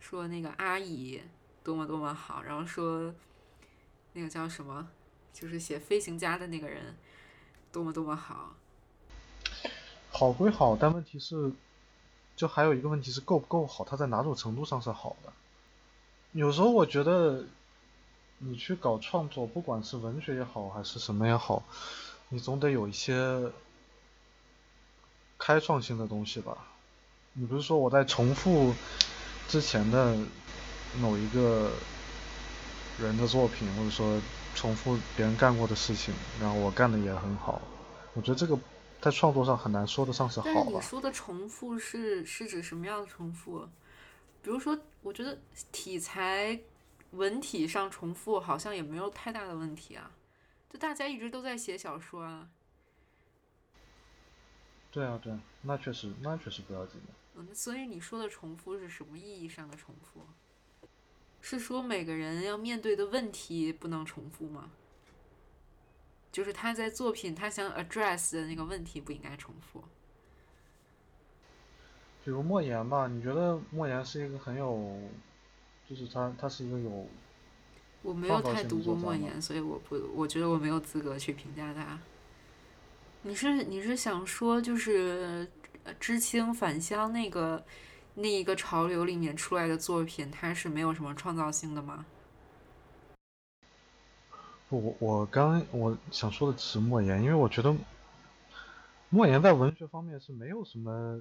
说那个阿姨多么多么好，然后说那个叫什么，就是写飞行家的那个人多么多么好。好归好，但问题是，就还有一个问题是够不够好，它在哪种程度上是好的？有时候我觉得你去搞创作，不管是文学也好，还是什么也好，你总得有一些。开创性的东西吧，你不是说我在重复之前的某一个人的作品，或者说重复别人干过的事情，然后我干的也很好，我觉得这个在创作上很难说得上是好吧。但你说的重复是是指什么样的重复？比如说，我觉得题材文体上重复好像也没有太大的问题啊，就大家一直都在写小说啊。对啊，对啊，那确实，那确实不要紧的。嗯，所以你说的重复是什么意义上的重复？是说每个人要面对的问题不能重复吗？就是他在作品他想 address 的那个问题不应该重复。比如莫言吧，你觉得莫言是一个很有，就是他他是一个有，我没有太读过莫言，所以我不，我觉得我没有资格去评价他。你是你是想说就是知青返乡那个那一个潮流里面出来的作品，它是没有什么创造性的吗？不，我我刚我想说的只是莫言，因为我觉得莫言在文学方面是没有什么。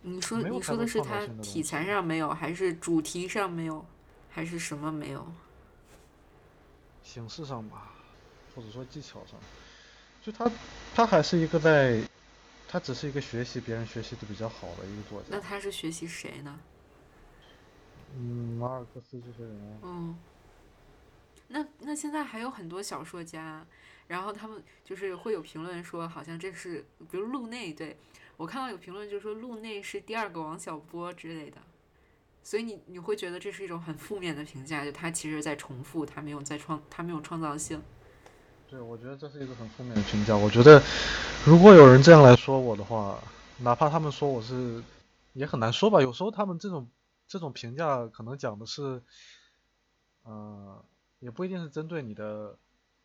你说你说的是他题材上没有，还是主题上没有，还是什么没有？形式上吧，或者说技巧上。就他，他还是一个在，他只是一个学习别人学习的比较好的一个作家。那他是学习谁呢？嗯，马尔克斯这些人。嗯。那那现在还有很多小说家，然后他们就是会有评论说，好像这是，比如路内，对我看到有评论就是说路内是第二个王小波之类的，所以你你会觉得这是一种很负面的评价，就他其实在重复，他没有在创，他没有创造性。对，我觉得这是一个很负面的评价。我觉得，如果有人这样来说我的话，哪怕他们说我是，也很难说吧。有时候他们这种这种评价可能讲的是，嗯，也不一定是针对你的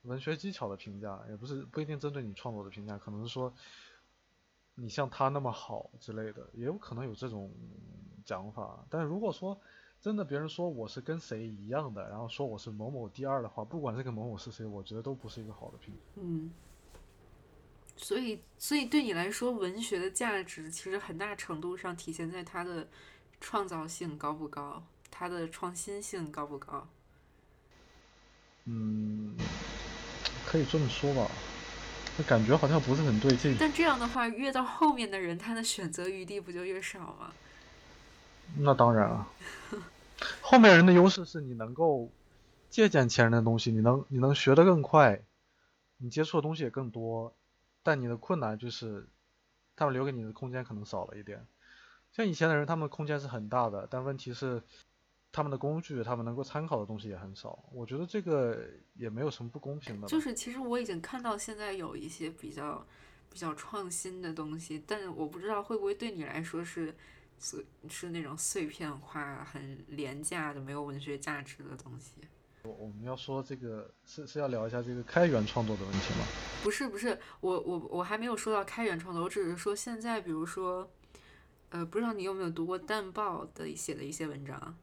文学技巧的评价，也不是不一定针对你创作的评价，可能是说你像他那么好之类的，也有可能有这种讲法。但如果说，真的，别人说我是跟谁一样的，然后说我是某某第二的话，不管这个某某是谁，我觉得都不是一个好的评。嗯，所以，所以对你来说，文学的价值其实很大程度上体现在它的创造性高不高，它的创新性高不高。嗯，可以这么说吧。那感觉好像不是很对劲。但这样的话，越到后面的人，他的选择余地不就越少吗？那当然了。后面人的优势是你能够借鉴前人的东西，你能你能学得更快，你接触的东西也更多。但你的困难就是，他们留给你的空间可能少了一点。像以前的人，他们空间是很大的，但问题是，他们的工具，他们能够参考的东西也很少。我觉得这个也没有什么不公平的。就是其实我已经看到现在有一些比较比较创新的东西，但我不知道会不会对你来说是是是那种碎片化、很廉价的、没有文学价值的东西。我我们要说这个是是要聊一下这个开源创作的问题吗？不是不是，我我我还没有说到开源创作，我只是说现在，比如说，呃，不知道你有没有读过淡报的写的一些文章，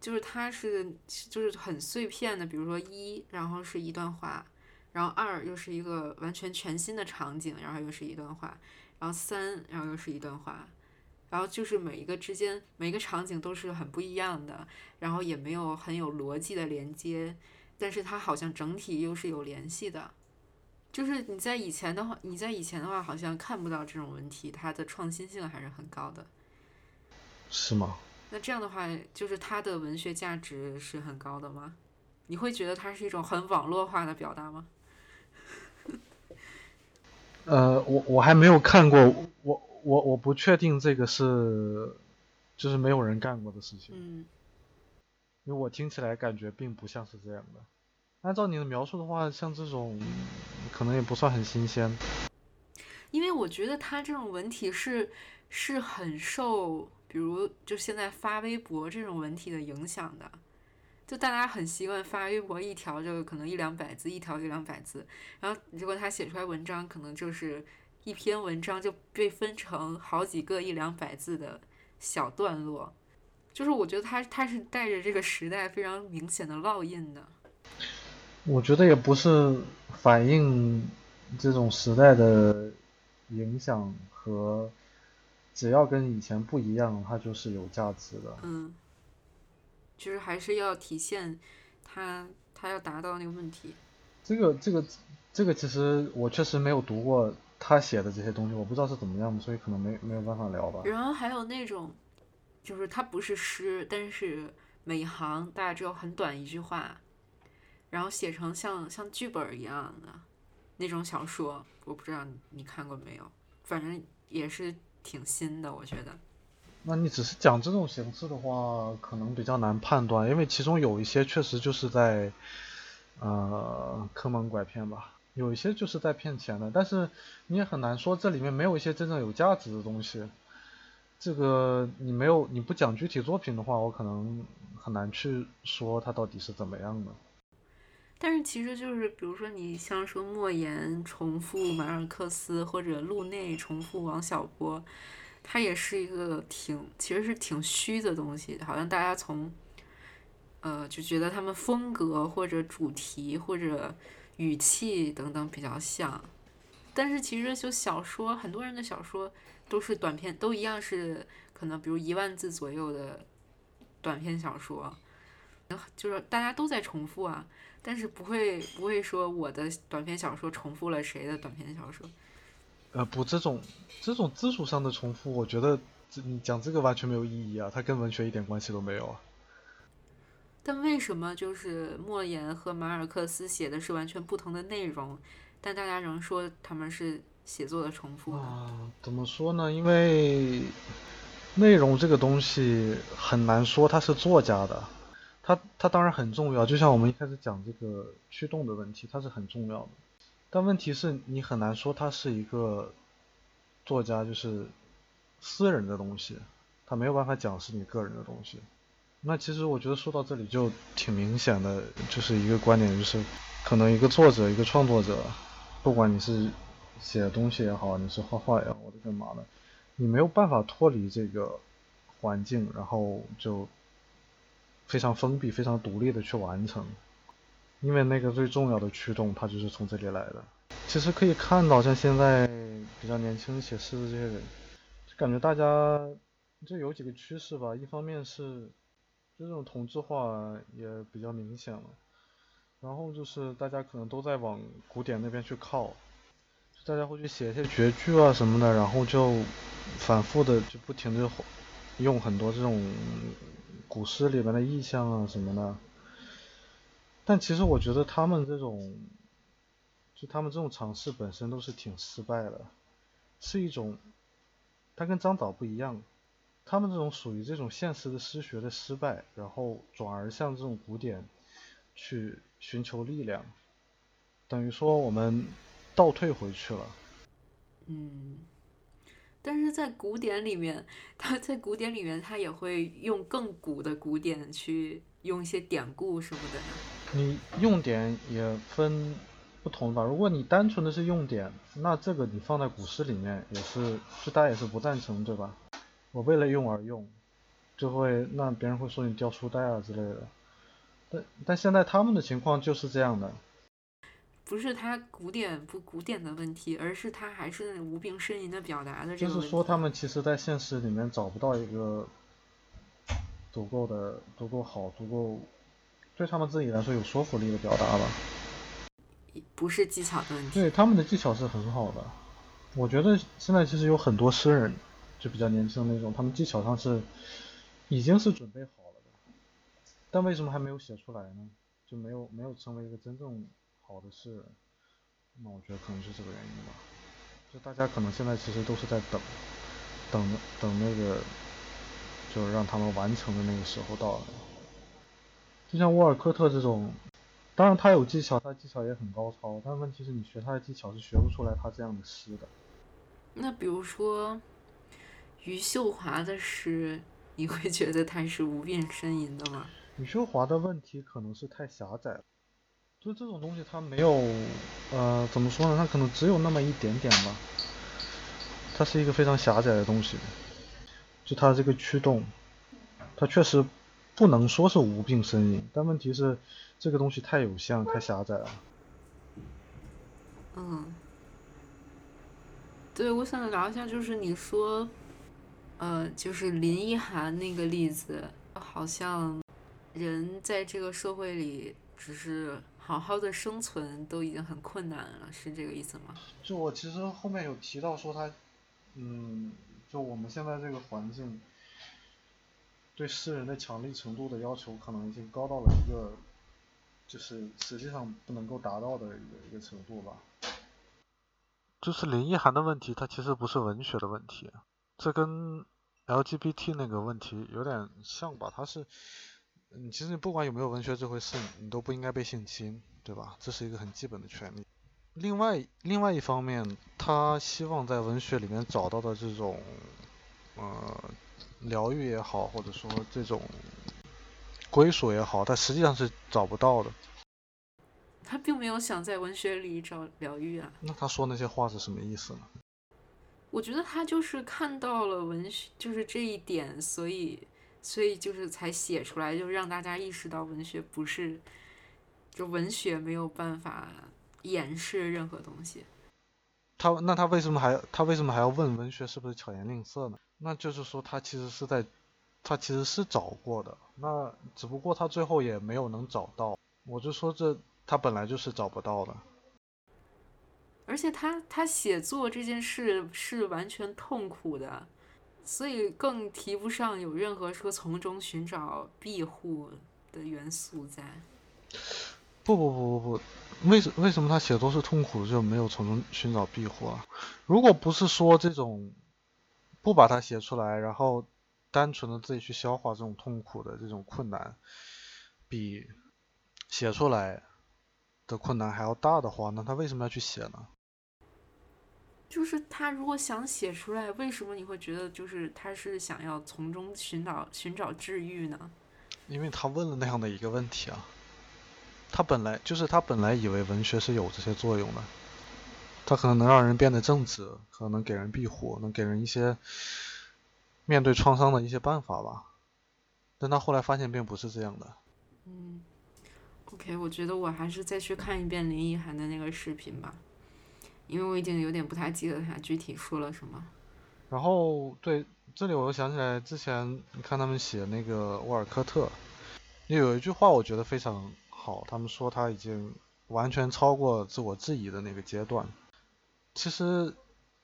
就是它是就是很碎片的，比如说一，然后是一段话，然后二又是一个完全全新的场景，然后又是一段话，然后三，然后又是一段话。然后就是每一个之间，每个场景都是很不一样的，然后也没有很有逻辑的连接，但是它好像整体又是有联系的。就是你在以前的话，你在以前的话好像看不到这种问题，它的创新性还是很高的。是吗？那这样的话，就是它的文学价值是很高的吗？你会觉得它是一种很网络化的表达吗？呃，我我还没有看过我。我我不确定这个是，就是没有人干过的事情。嗯，因为我听起来感觉并不像是这样的。按照你的描述的话，像这种可能也不算很新鲜。因为我觉得它这种文体是是很受，比如就现在发微博这种文体的影响的，就大家很习惯发微博一条就可能一两百字，一条就两百字，然后如果他写出来文章，可能就是。一篇文章就被分成好几个一两百字的小段落，就是我觉得他他是带着这个时代非常明显的烙印的。我觉得也不是反映这种时代的影响和，只要跟以前不一样，它就是有价值的。嗯，就是还是要体现他他要达到那个问题。这个这个这个其实我确实没有读过。他写的这些东西我不知道是怎么样的，所以可能没没有办法聊吧。然后还有那种，就是它不是诗，但是每行大概只有很短一句话，然后写成像像剧本一样的那种小说，我不知道你看过没有，反正也是挺新的，我觉得。那你只是讲这种形式的话，可能比较难判断，因为其中有一些确实就是在呃坑蒙拐骗吧。有一些就是在骗钱的，但是你也很难说这里面没有一些真正有价值的东西。这个你没有你不讲具体作品的话，我可能很难去说它到底是怎么样的。但是其实就是比如说你像说莫言重复马尔克斯或者路内重复王小波，它也是一个挺其实是挺虚的东西，好像大家从呃就觉得他们风格或者主题或者。语气等等比较像，但是其实就小说，很多人的小说都是短篇，都一样是可能比如一万字左右的短篇小说，就是大家都在重复啊，但是不会不会说我的短篇小说重复了谁的短篇小说。呃，不，这种这种字数上的重复，我觉得你讲这个完全没有意义啊，它跟文学一点关系都没有啊。但为什么就是莫言和马尔克斯写的是完全不同的内容，但大家仍说他们是写作的重复啊？怎么说呢？因为内容这个东西很难说它是作家的，他他当然很重要，就像我们一开始讲这个驱动的问题，它是很重要的。但问题是你很难说他是一个作家，就是私人的东西，他没有办法讲是你个人的东西。那其实我觉得说到这里就挺明显的，就是一个观点，就是可能一个作者、一个创作者，不管你是写东西也好，你是画画也好，或者干嘛的，你没有办法脱离这个环境，然后就非常封闭、非常独立的去完成，因为那个最重要的驱动，它就是从这里来的。其实可以看到，像现在比较年轻写诗的这些人，就感觉大家就有几个趋势吧。一方面是就这种同质化也比较明显了，然后就是大家可能都在往古典那边去靠，大家会去写一些绝句啊什么的，然后就反复的就不停的用很多这种古诗里面的意象啊什么的。但其实我觉得他们这种，就他们这种尝试本身都是挺失败的，是一种，他跟张导不一样，他们这种属于这种现实的诗学的失败，然后转而向这种古典去寻求力量，等于说我们倒退回去了。嗯，但是在古典里面，他在古典里面他也会用更古的古典去用一些典故什么的。你用典也分不同吧，如果你单纯的是用典，那这个你放在古诗里面也是，就大家也是不赞成，对吧？我为了用而用，就会那别人会说你掉书袋啊之类的。但但现在他们的情况就是这样的，不是他古典不古典的问题，而是他还是无病呻吟的表达的这个。就是说他们其实在现实里面找不到一个足够的、足够好、足够。对他们自己来说有说服力的表达吧，不是技巧的问题。对他们的技巧是很好的，我觉得现在其实有很多诗人，就比较年轻的那种，他们技巧上是已经是准备好了的，但为什么还没有写出来呢？就没有没有成为一个真正好的是？那我觉得可能是这个原因吧。就大家可能现在其实都是在等，等等那个，就是让他们完成的那个时候到。就像沃尔科特这种，当然他有技巧，他技巧也很高超，但问题是你学他的技巧是学不出来他这样的诗的。那比如说余秀华的诗，你会觉得他是无病呻吟的吗？余秀华的问题可能是太狭窄了，就这种东西它没有，呃，怎么说呢？它可能只有那么一点点吧，它是一个非常狭窄的东西，就它这个驱动，它确实。不能说是无病呻吟，但问题是这个东西太有限、太狭窄了。嗯，对，我想聊一下，就是你说，呃，就是林奕涵那个例子，好像人在这个社会里，只是好好的生存都已经很困难了，是这个意思吗？就我其实后面有提到说他，嗯，就我们现在这个环境。对诗人的强力程度的要求，可能已经高到了一个，就是实际上不能够达到的一个一个程度吧。就是林奕涵的问题，它其实不是文学的问题，这跟 LGBT 那个问题有点像吧？它是，嗯，其实你不管有没有文学这回事，你都不应该被性侵，对吧？这是一个很基本的权利。另外，另外一方面，他希望在文学里面找到的这种，呃。疗愈也好，或者说这种归属也好，他实际上是找不到的。他并没有想在文学里找疗愈啊。那他说那些话是什么意思呢？我觉得他就是看到了文学，就是这一点，所以，所以就是才写出来，就让大家意识到文学不是，就文学没有办法掩饰任何东西。他那他为什么还他为什么还要问文学是不是巧言令色呢？那就是说他其实是在，他其实是找过的，那只不过他最后也没有能找到。我就说这他本来就是找不到的。而且他他写作这件事是完全痛苦的，所以更提不上有任何说从中寻找庇护的元素在。不不不不不，为什为什么他写作是痛苦就没有从中寻找庇护啊？如果不是说这种。不把它写出来，然后单纯的自己去消化这种痛苦的这种困难，比写出来的困难还要大的话，那他为什么要去写呢？就是他如果想写出来，为什么你会觉得就是他是想要从中寻找寻找治愈呢？因为他问了那样的一个问题啊，他本来就是他本来以为文学是有这些作用的。它可能能让人变得正直，可能给人庇护，能给人一些面对创伤的一些办法吧。但他后来发现并不是这样的。嗯，OK，我觉得我还是再去看一遍林奕涵的那个视频吧。因为我已经有点不太记得他具体说了什么。然后对这里我又想起来之前你看他们写那个沃尔科特，有一句话我觉得非常好，他们说他已经完全超过自我质疑的那个阶段。其实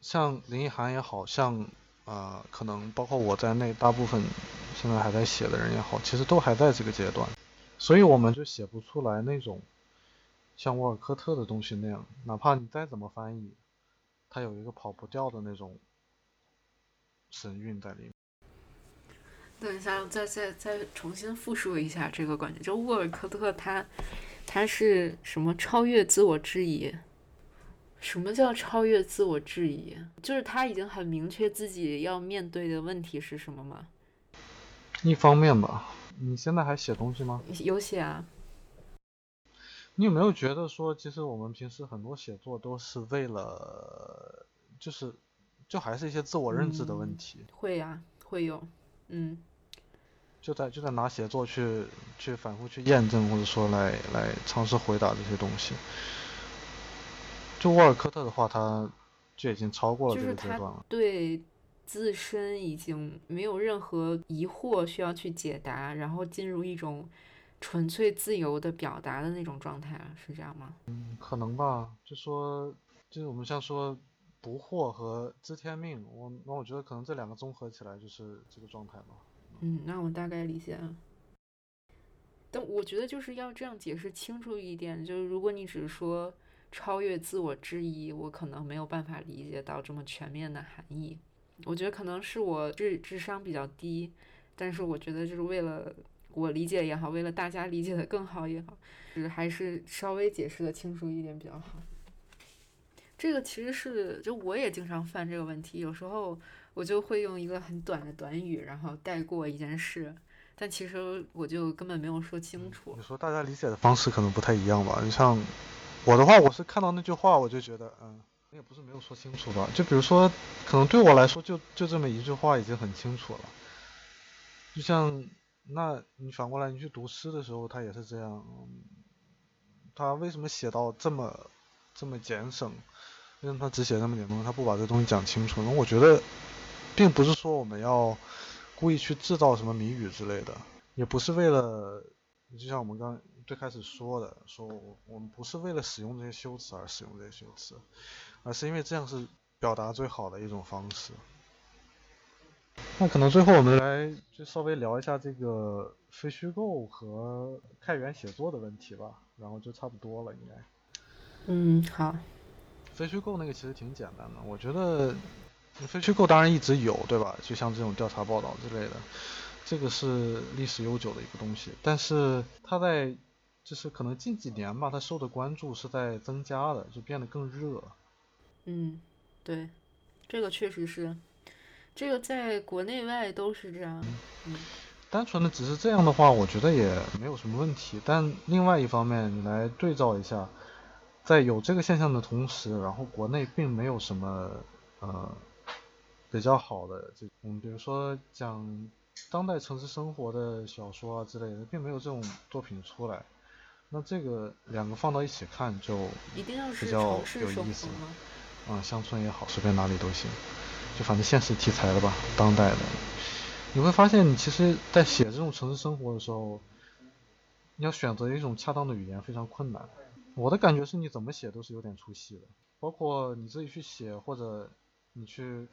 像林奕涵也好像呃可能包括我在内，大部分现在还在写的人也好，其实都还在这个阶段，所以我们就写不出来那种像沃尔科特的东西那样，哪怕你再怎么翻译，它有一个跑不掉的那种。神韵在里面。等一下，再再再重新复述一下这个观点。就沃尔科特他他是什么超越自我质疑？什么叫超越自我质疑？就是他已经很明确自己要面对的问题是什么吗？一方面吧。你现在还写东西吗？有写啊。你有没有觉得说，其实我们平时很多写作都是为了，就是。就还是一些自我认知的问题，会呀，会有，嗯，就在就在拿写作去去反复去验证，或者说来来尝试回答这些东西。就沃尔科特的话，他就已经超过了这个阶段了。对自身已经没有任何疑惑需要去解答，然后进入一种纯粹自由的表达的那种状态了，是这样吗？嗯，可能吧。就说，就是我们像说。不惑和知天命，我那我觉得可能这两个综合起来就是这个状态吧。嗯，那我大概理解了。但我觉得就是要这样解释清楚一点，就是如果你只是说超越自我质疑，我可能没有办法理解到这么全面的含义。我觉得可能是我智智商比较低，但是我觉得就是为了我理解也好，为了大家理解的更好也好，就是还是稍微解释的清楚一点比较好。这个其实是，就我也经常犯这个问题，有时候我就会用一个很短的短语，然后带过一件事，但其实我就根本没有说清楚。你说大家理解的方式可能不太一样吧？你像我的话，我是看到那句话，我就觉得，嗯，也不是没有说清楚吧。就比如说，可能对我来说，就就这么一句话已经很清楚了。就像，那你反过来你去读诗的时候，他也是这样，他为什么写到这么这么简省？为什么他只写那么点东西，他不把这东西讲清楚？那我觉得，并不是说我们要故意去制造什么谜语之类的，也不是为了，就像我们刚最开始说的，说我们不是为了使用这些修辞而使用这些修辞，而是因为这样是表达最好的一种方式。那可能最后我们来就稍微聊一下这个非虚构和开源写作的问题吧，然后就差不多了，应该。嗯，好。非虚构那个其实挺简单的，我觉得非虚构当然一直有，对吧？就像这种调查报道之类的，这个是历史悠久的一个东西。但是它在就是可能近几年吧，它受的关注是在增加的，就变得更热。嗯，对，这个确实是，这个在国内外都是这样。嗯，单纯的只是这样的话，我觉得也没有什么问题。但另外一方面，你来对照一下。在有这个现象的同时，然后国内并没有什么呃比较好的这嗯，比如说讲当代城市生活的小说啊之类的，并没有这种作品出来。那这个两个放到一起看就比较有意思。嗯，乡村也好，随便哪里都行，就反正现实题材的吧，当代的。你会发现，你其实，在写这种城市生活的时候，你要选择一种恰当的语言非常困难。我的感觉是你怎么写都是有点出戏的，包括你自己去写或者你去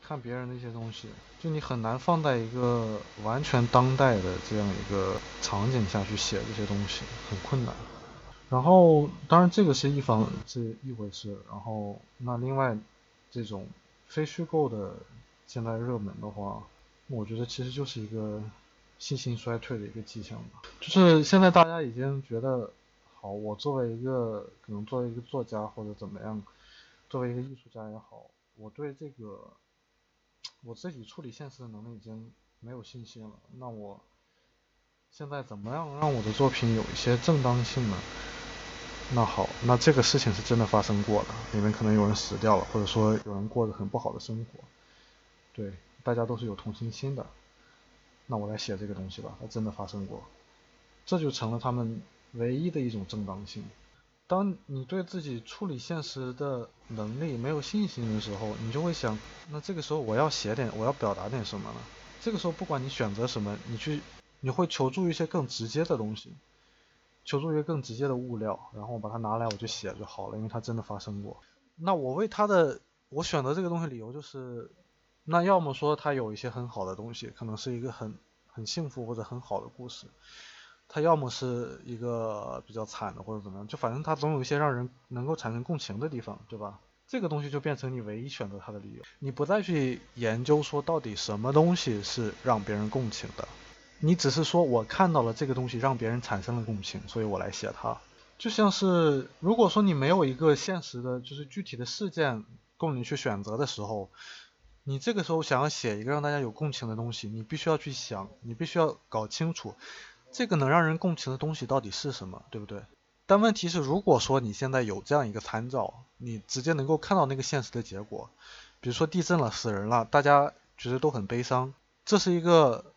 看别人的一些东西，就你很难放在一个完全当代的这样一个场景下去写这些东西，很困难。然后当然这个是一方是一回事，然后那另外这种非虚构的现在热门的话，我觉得其实就是一个信心衰退的一个迹象吧，就是现在大家已经觉得。好，我作为一个可能作为一个作家或者怎么样，作为一个艺术家也好，我对这个我自己处理现实的能力已经没有信心了。那我现在怎么样让我的作品有一些正当性呢？那好，那这个事情是真的发生过的，里面可能有人死掉了，或者说有人过着很不好的生活，对，大家都是有同情心的。那我来写这个东西吧，它真的发生过，这就成了他们。唯一的一种正当性，当你对自己处理现实的能力没有信心的时候，你就会想，那这个时候我要写点，我要表达点什么呢？这个时候不管你选择什么，你去，你会求助一些更直接的东西，求助一些更直接的物料，然后我把它拿来我就写就好了，因为它真的发生过。那我为他的，我选择这个东西理由就是，那要么说他有一些很好的东西，可能是一个很很幸福或者很好的故事。它要么是一个比较惨的，或者怎么样，就反正它总有一些让人能够产生共情的地方，对吧？这个东西就变成你唯一选择它的理由，你不再去研究说到底什么东西是让别人共情的，你只是说我看到了这个东西让别人产生了共情，所以我来写它。就像是如果说你没有一个现实的，就是具体的事件供你去选择的时候，你这个时候想要写一个让大家有共情的东西，你必须要去想，你必须要搞清楚。这个能让人共情的东西到底是什么，对不对？但问题是，如果说你现在有这样一个参照，你直接能够看到那个现实的结果，比如说地震了，死人了，大家觉得都很悲伤，这是一个，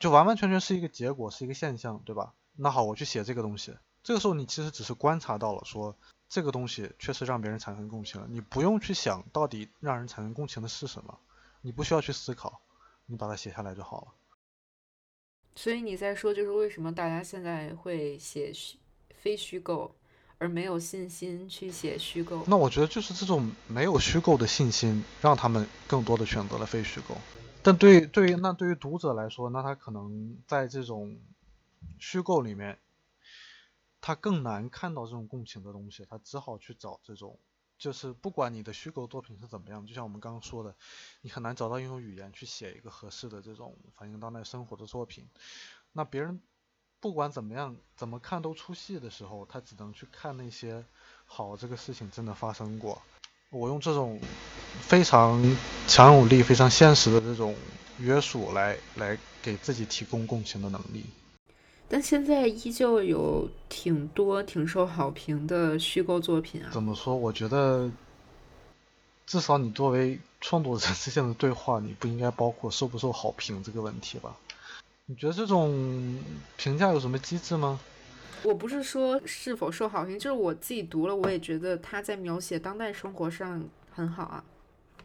就完完全全是一个结果，是一个现象，对吧？那好，我去写这个东西，这个时候你其实只是观察到了，说这个东西确实让别人产生共情了，你不用去想到底让人产生共情的是什么，你不需要去思考，你把它写下来就好了。所以你在说，就是为什么大家现在会写虚非虚构，而没有信心去写虚构？那我觉得就是这种没有虚构的信心，让他们更多的选择了非虚构。但对对于那对于读者来说，那他可能在这种虚构里面，他更难看到这种共情的东西，他只好去找这种。就是不管你的虚构作品是怎么样，就像我们刚刚说的，你很难找到一种语言去写一个合适的这种反映当代生活的作品。那别人不管怎么样，怎么看都出戏的时候，他只能去看那些好，这个事情真的发生过。我用这种非常强有力、非常现实的这种约束来来给自己提供共情的能力。但现在依旧有挺多挺受好评的虚构作品啊。怎么说？我觉得，至少你作为创作者之间的对话，你不应该包括受不受好评这个问题吧？你觉得这种评价有什么机制吗？我不是说是否受好评，就是我自己读了，我也觉得他在描写当代生活上很好啊。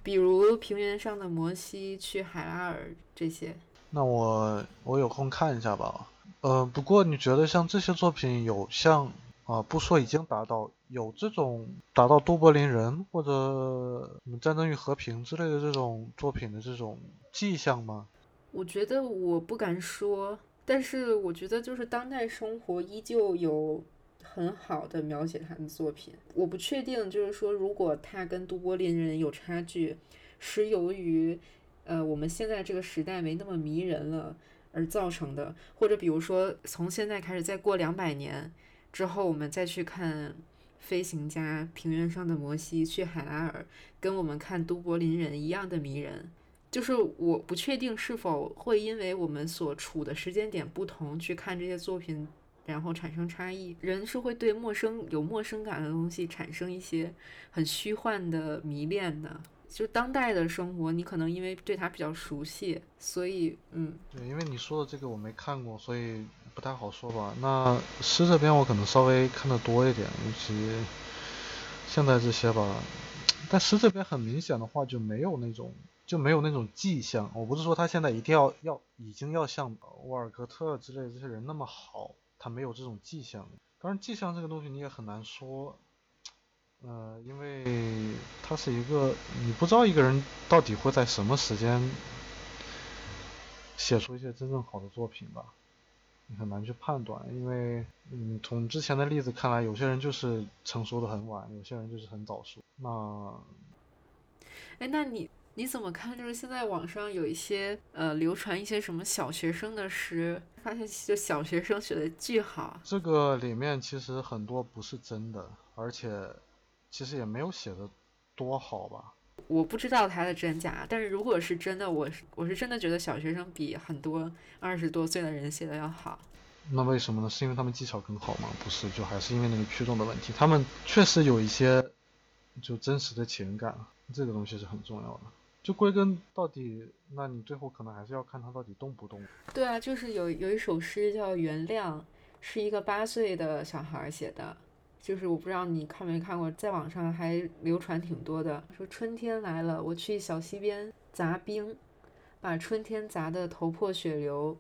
比如《平原上的摩西》《去海拉尔》这些。那我我有空看一下吧。呃，不过你觉得像这些作品有像啊，不说已经达到有这种达到都柏林人或者战争与和平之类的这种作品的这种迹象吗？我觉得我不敢说，但是我觉得就是当代生活依旧有很好的描写他的作品。我不确定，就是说如果他跟都柏林人有差距，是由于呃我们现在这个时代没那么迷人了。而造成的，或者比如说，从现在开始，再过两百年之后，我们再去看《飞行家》《平原上的摩西》去海拉尔，跟我们看《都柏林人》一样的迷人。就是我不确定是否会因为我们所处的时间点不同，去看这些作品，然后产生差异。人是会对陌生、有陌生感的东西产生一些很虚幻的迷恋的。就当代的生活，你可能因为对它比较熟悉，所以嗯，对，因为你说的这个我没看过，所以不太好说吧。那诗这边我可能稍微看的多一点，尤其现在这些吧。但诗这边很明显的话就没有那种就没有那种迹象。我不是说他现在一定要要已经要像沃尔科特之类这些人那么好，他没有这种迹象。当然，迹象这个东西你也很难说。呃，因为他是一个，你不知道一个人到底会在什么时间写出一些真正好的作品吧，你很难去判断。因为，嗯，从之前的例子看来，有些人就是成熟的很晚，有些人就是很早熟。那，哎，那你你怎么看？就是现在网上有一些呃流传一些什么小学生的诗，发现就小学生写的巨好。这个里面其实很多不是真的，而且。其实也没有写的多好吧，我不知道他的真假，但是如果是真的，我是我是真的觉得小学生比很多二十多岁的人写的要好。那为什么呢？是因为他们技巧更好吗？不是，就还是因为那个驱动的问题。他们确实有一些就真实的情感，这个东西是很重要的。就归根到底，那你最后可能还是要看他到底动不动。对啊，就是有有一首诗叫《原谅》，是一个八岁的小孩写的。就是我不知道你看没看过，在网上还流传挺多的，说春天来了，我去小溪边砸冰，把春天砸得头破血流，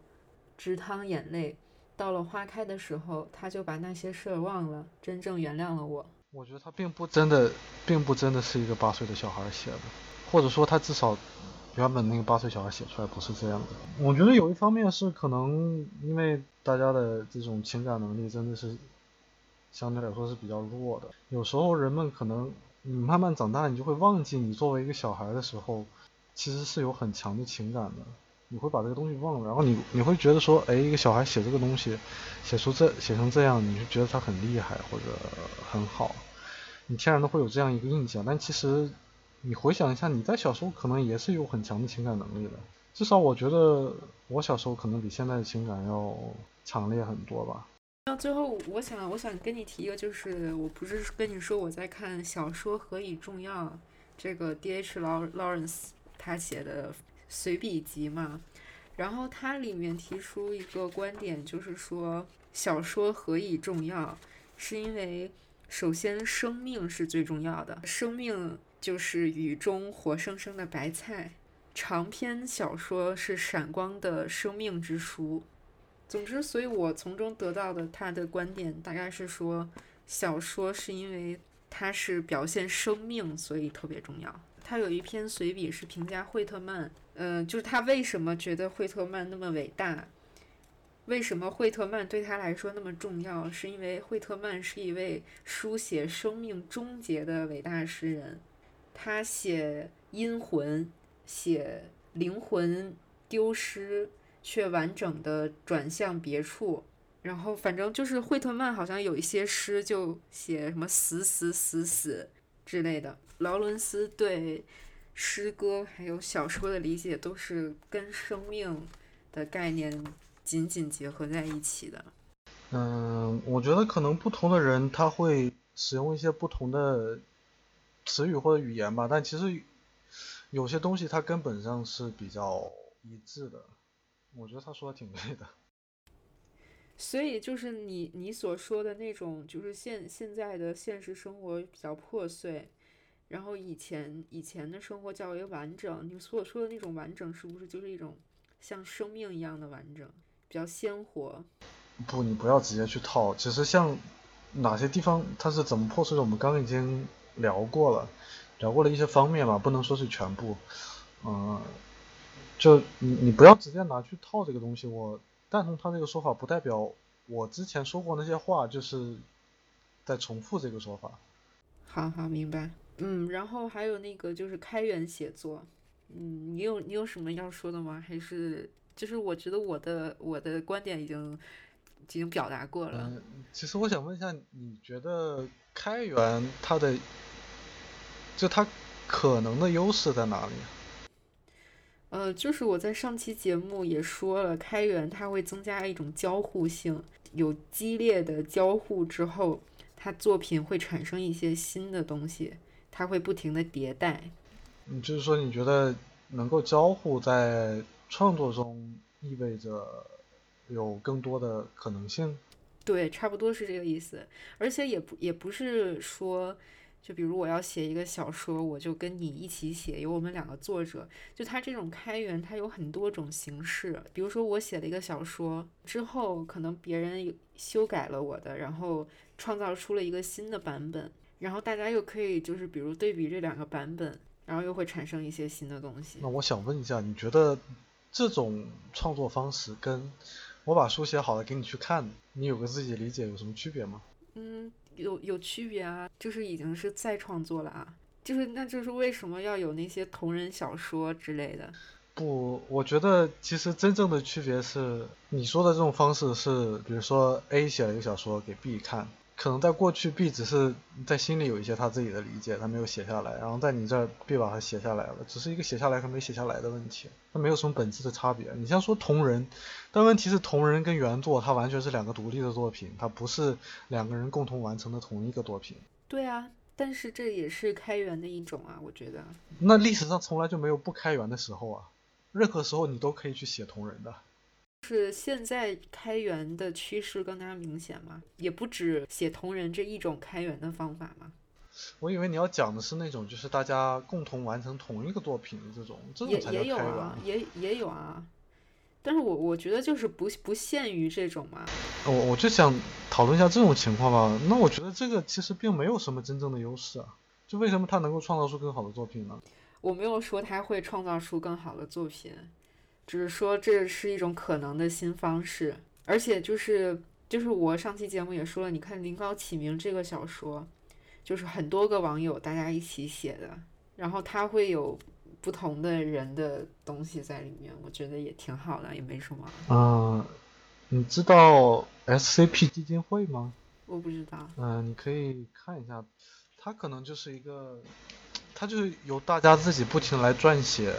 直淌眼泪。到了花开的时候，他就把那些事儿忘了，真正原谅了我。我觉得他并不真的，并不真的是一个八岁的小孩写的，或者说他至少原本那个八岁小孩写出来不是这样的。我觉得有一方面是可能因为大家的这种情感能力真的是。相对来说是比较弱的。有时候人们可能你慢慢长大，你就会忘记你作为一个小孩的时候，其实是有很强的情感的。你会把这个东西忘了，然后你你会觉得说，哎，一个小孩写这个东西，写出这写成这样，你就觉得他很厉害或者很好，你天然的会有这样一个印象。但其实你回想一下，你在小时候可能也是有很强的情感能力的。至少我觉得我小时候可能比现在的情感要强烈很多吧。那最后，我想，我想跟你提一个，就是我不是跟你说我在看小说何以重要这个 D H 劳劳伦斯他写的随笔集嘛，然后它里面提出一个观点，就是说小说何以重要，是因为首先生命是最重要的，生命就是雨中活生生的白菜，长篇小说是闪光的生命之书。总之，所以我从中得到的他的观点大概是说，小说是因为它是表现生命，所以特别重要。他有一篇随笔是评价惠特曼，嗯，就是他为什么觉得惠特曼那么伟大，为什么惠特曼对他来说那么重要，是因为惠特曼是一位书写生命终结的伟大诗人，他写阴魂，写灵魂丢失。却完整的转向别处，然后反正就是惠特曼好像有一些诗就写什么死死死死之类的。劳伦斯对诗歌还有小说的理解都是跟生命的概念紧紧结合在一起的。嗯，我觉得可能不同的人他会使用一些不同的词语或者语言吧，但其实有些东西它根本上是比较一致的。我觉得他说的挺对的，所以就是你你所说的那种，就是现现在的现实生活比较破碎，然后以前以前的生活较为完整。你所说的那种完整，是不是就是一种像生命一样的完整，比较鲜活？不，你不要直接去套。其实像哪些地方它是怎么破碎的，我们刚刚已经聊过了，聊过了一些方面吧，不能说是全部，嗯。就你你不要直接拿去套这个东西，我赞同他这个说法，不代表我之前说过那些话就是在重复这个说法。好好明白，嗯，然后还有那个就是开源写作，嗯，你有你有什么要说的吗？还是就是我觉得我的我的观点已经已经表达过了。嗯，其实我想问一下，你觉得开源它的就它可能的优势在哪里？呃，就是我在上期节目也说了，开源它会增加一种交互性，有激烈的交互之后，它作品会产生一些新的东西，它会不停的迭代。你，就是说你觉得能够交互在创作中意味着有更多的可能性？对，差不多是这个意思，而且也不也不是说。就比如我要写一个小说，我就跟你一起写，有我们两个作者。就它这种开源，它有很多种形式。比如说我写了一个小说之后，可能别人修改了我的，然后创造出了一个新的版本，然后大家又可以就是比如对比这两个版本，然后又会产生一些新的东西。那我想问一下，你觉得这种创作方式跟我把书写好了给你去看，你有个自己的理解有什么区别吗？嗯。有有区别啊，就是已经是再创作了啊，就是那就是为什么要有那些同人小说之类的？不，我觉得其实真正的区别是，你说的这种方式是，比如说 A 写了一个小说给 B 看。可能在过去，B 只是在心里有一些他自己的理解，他没有写下来。然后在你这儿，B 把它写下来了，只是一个写下来和没写下来的问题，它没有什么本质的差别。你像说同人，但问题是同人跟原作，它完全是两个独立的作品，它不是两个人共同完成的同一个作品。对啊，但是这也是开源的一种啊，我觉得。那历史上从来就没有不开源的时候啊，任何时候你都可以去写同人的。是现在开源的趋势更加明显吗？也不止写同人这一种开源的方法吗？我以为你要讲的是那种，就是大家共同完成同一个作品的这种，这种才叫也也有啊，也也有啊。但是我我觉得就是不不限于这种嘛。我我就想讨论一下这种情况吧。那我觉得这个其实并没有什么真正的优势啊。就为什么他能够创造出更好的作品呢？我没有说他会创造出更好的作品，只是说这是一种可能的新方式。而且就是就是我上期节目也说了，你看《临高启明》这个小说，就是很多个网友大家一起写的，然后他会有不同的人的东西在里面，我觉得也挺好的，也没什么。嗯、你知道 SCP 基金会吗？我不知道，嗯、你可以看一下，它可能就是一个，它就是由大家自己不停来撰写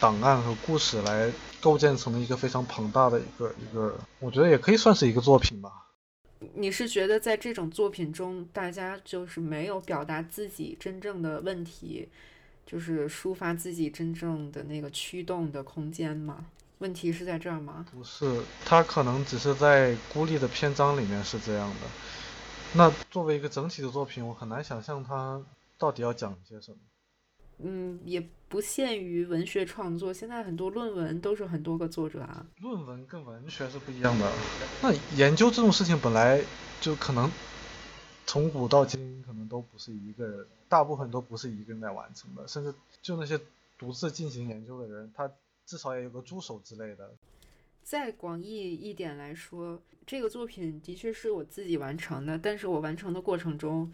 档案和故事来构建成的一个非常庞大的一个一个，我觉得也可以算是一个作品吧。你是觉得在这种作品中，大家就是没有表达自己真正的问题，就是抒发自己真正的那个驱动的空间吗？问题是在这儿吗？不是，它可能只是在孤立的篇章里面是这样的。那作为一个整体的作品，我很难想象它到底要讲些什么。嗯，也不限于文学创作，现在很多论文都是很多个作者啊。论文跟文学是不一样的。那研究这种事情本来就可能从古到今可能都不是一个人，大部分都不是一个人在完成的，甚至就那些独自进行研究的人，他至少也有个助手之类的。再广义一点来说，这个作品的确是我自己完成的，但是我完成的过程中，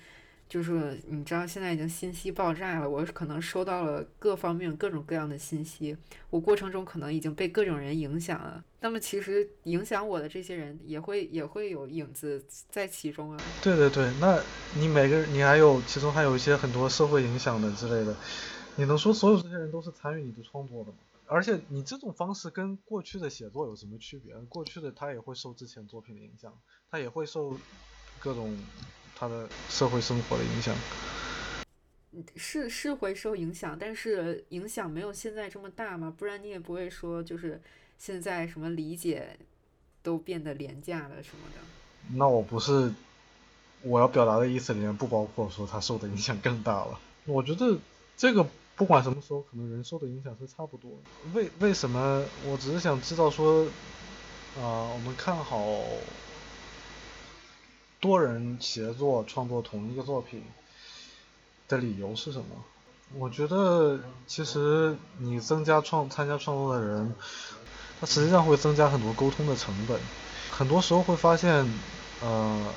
就是你知道现在已经信息爆炸了，我可能收到了各方面各种各样的信息，我过程中可能已经被各种人影响了。那么其实影响我的这些人也会也会有影子在其中啊。对对对，那你每个人，你还有其中还有一些很多社会影响的之类的，你能说所有这些人都是参与你的创作的吗？而且你这种方式跟过去的写作有什么区别？过去的他也会受之前作品的影响，他也会受各种他的社会生活的影响。是是会受影响，但是影响没有现在这么大嘛，不然你也不会说就是现在什么理解都变得廉价了什么的。那我不是我要表达的意思里面不包括说他受的影响更大了。我觉得这个不管什么时候，可能人受的影响是差不多的。为为什么？我只是想知道说，啊、我们看好多人协作创作同一个作品的理由是什么？我觉得其实你增加创参加创作的人，它实际上会增加很多沟通的成本。很多时候会发现，呃，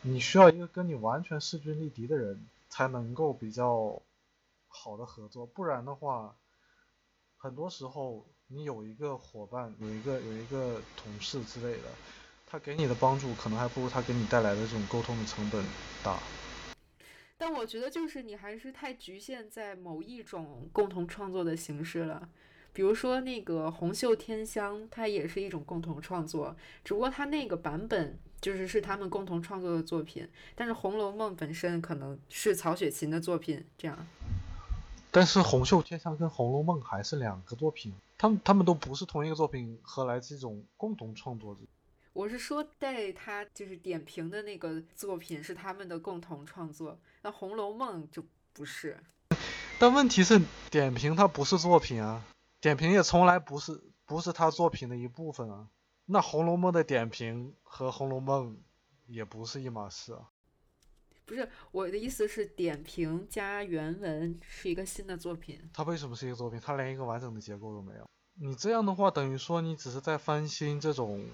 你需要一个跟你完全势均力敌的人，才能够比较好的合作，不然的话，很多时候你有一个伙伴，有一个有一个同事之类的，他给你的帮助可能还不如他给你带来的这种沟通的成本大。但我觉得就是你还是太局限在某一种共同创作的形式了。比如说那个《红袖添香》，它也是一种共同创作，只不过它那个版本就是是他们共同创作的作品，但是《红楼梦》本身可能是曹雪芹的作品，这样。但是《红袖添香》跟《红楼梦》还是两个作品，他们他们都不是同一个作品，何来这种共同创作者？我是说，带他就是点评的那个作品是他们的共同创作，那《红楼梦》就不是。但问题是，点评它不是作品啊，点评也从来不是不是他作品的一部分啊。那《红楼梦》的点评和《红楼梦》也不是一码事啊。不是我的意思是，点评加原文是一个新的作品。它为什么是一个作品？它连一个完整的结构都没有。你这样的话，等于说你只是在翻新这种，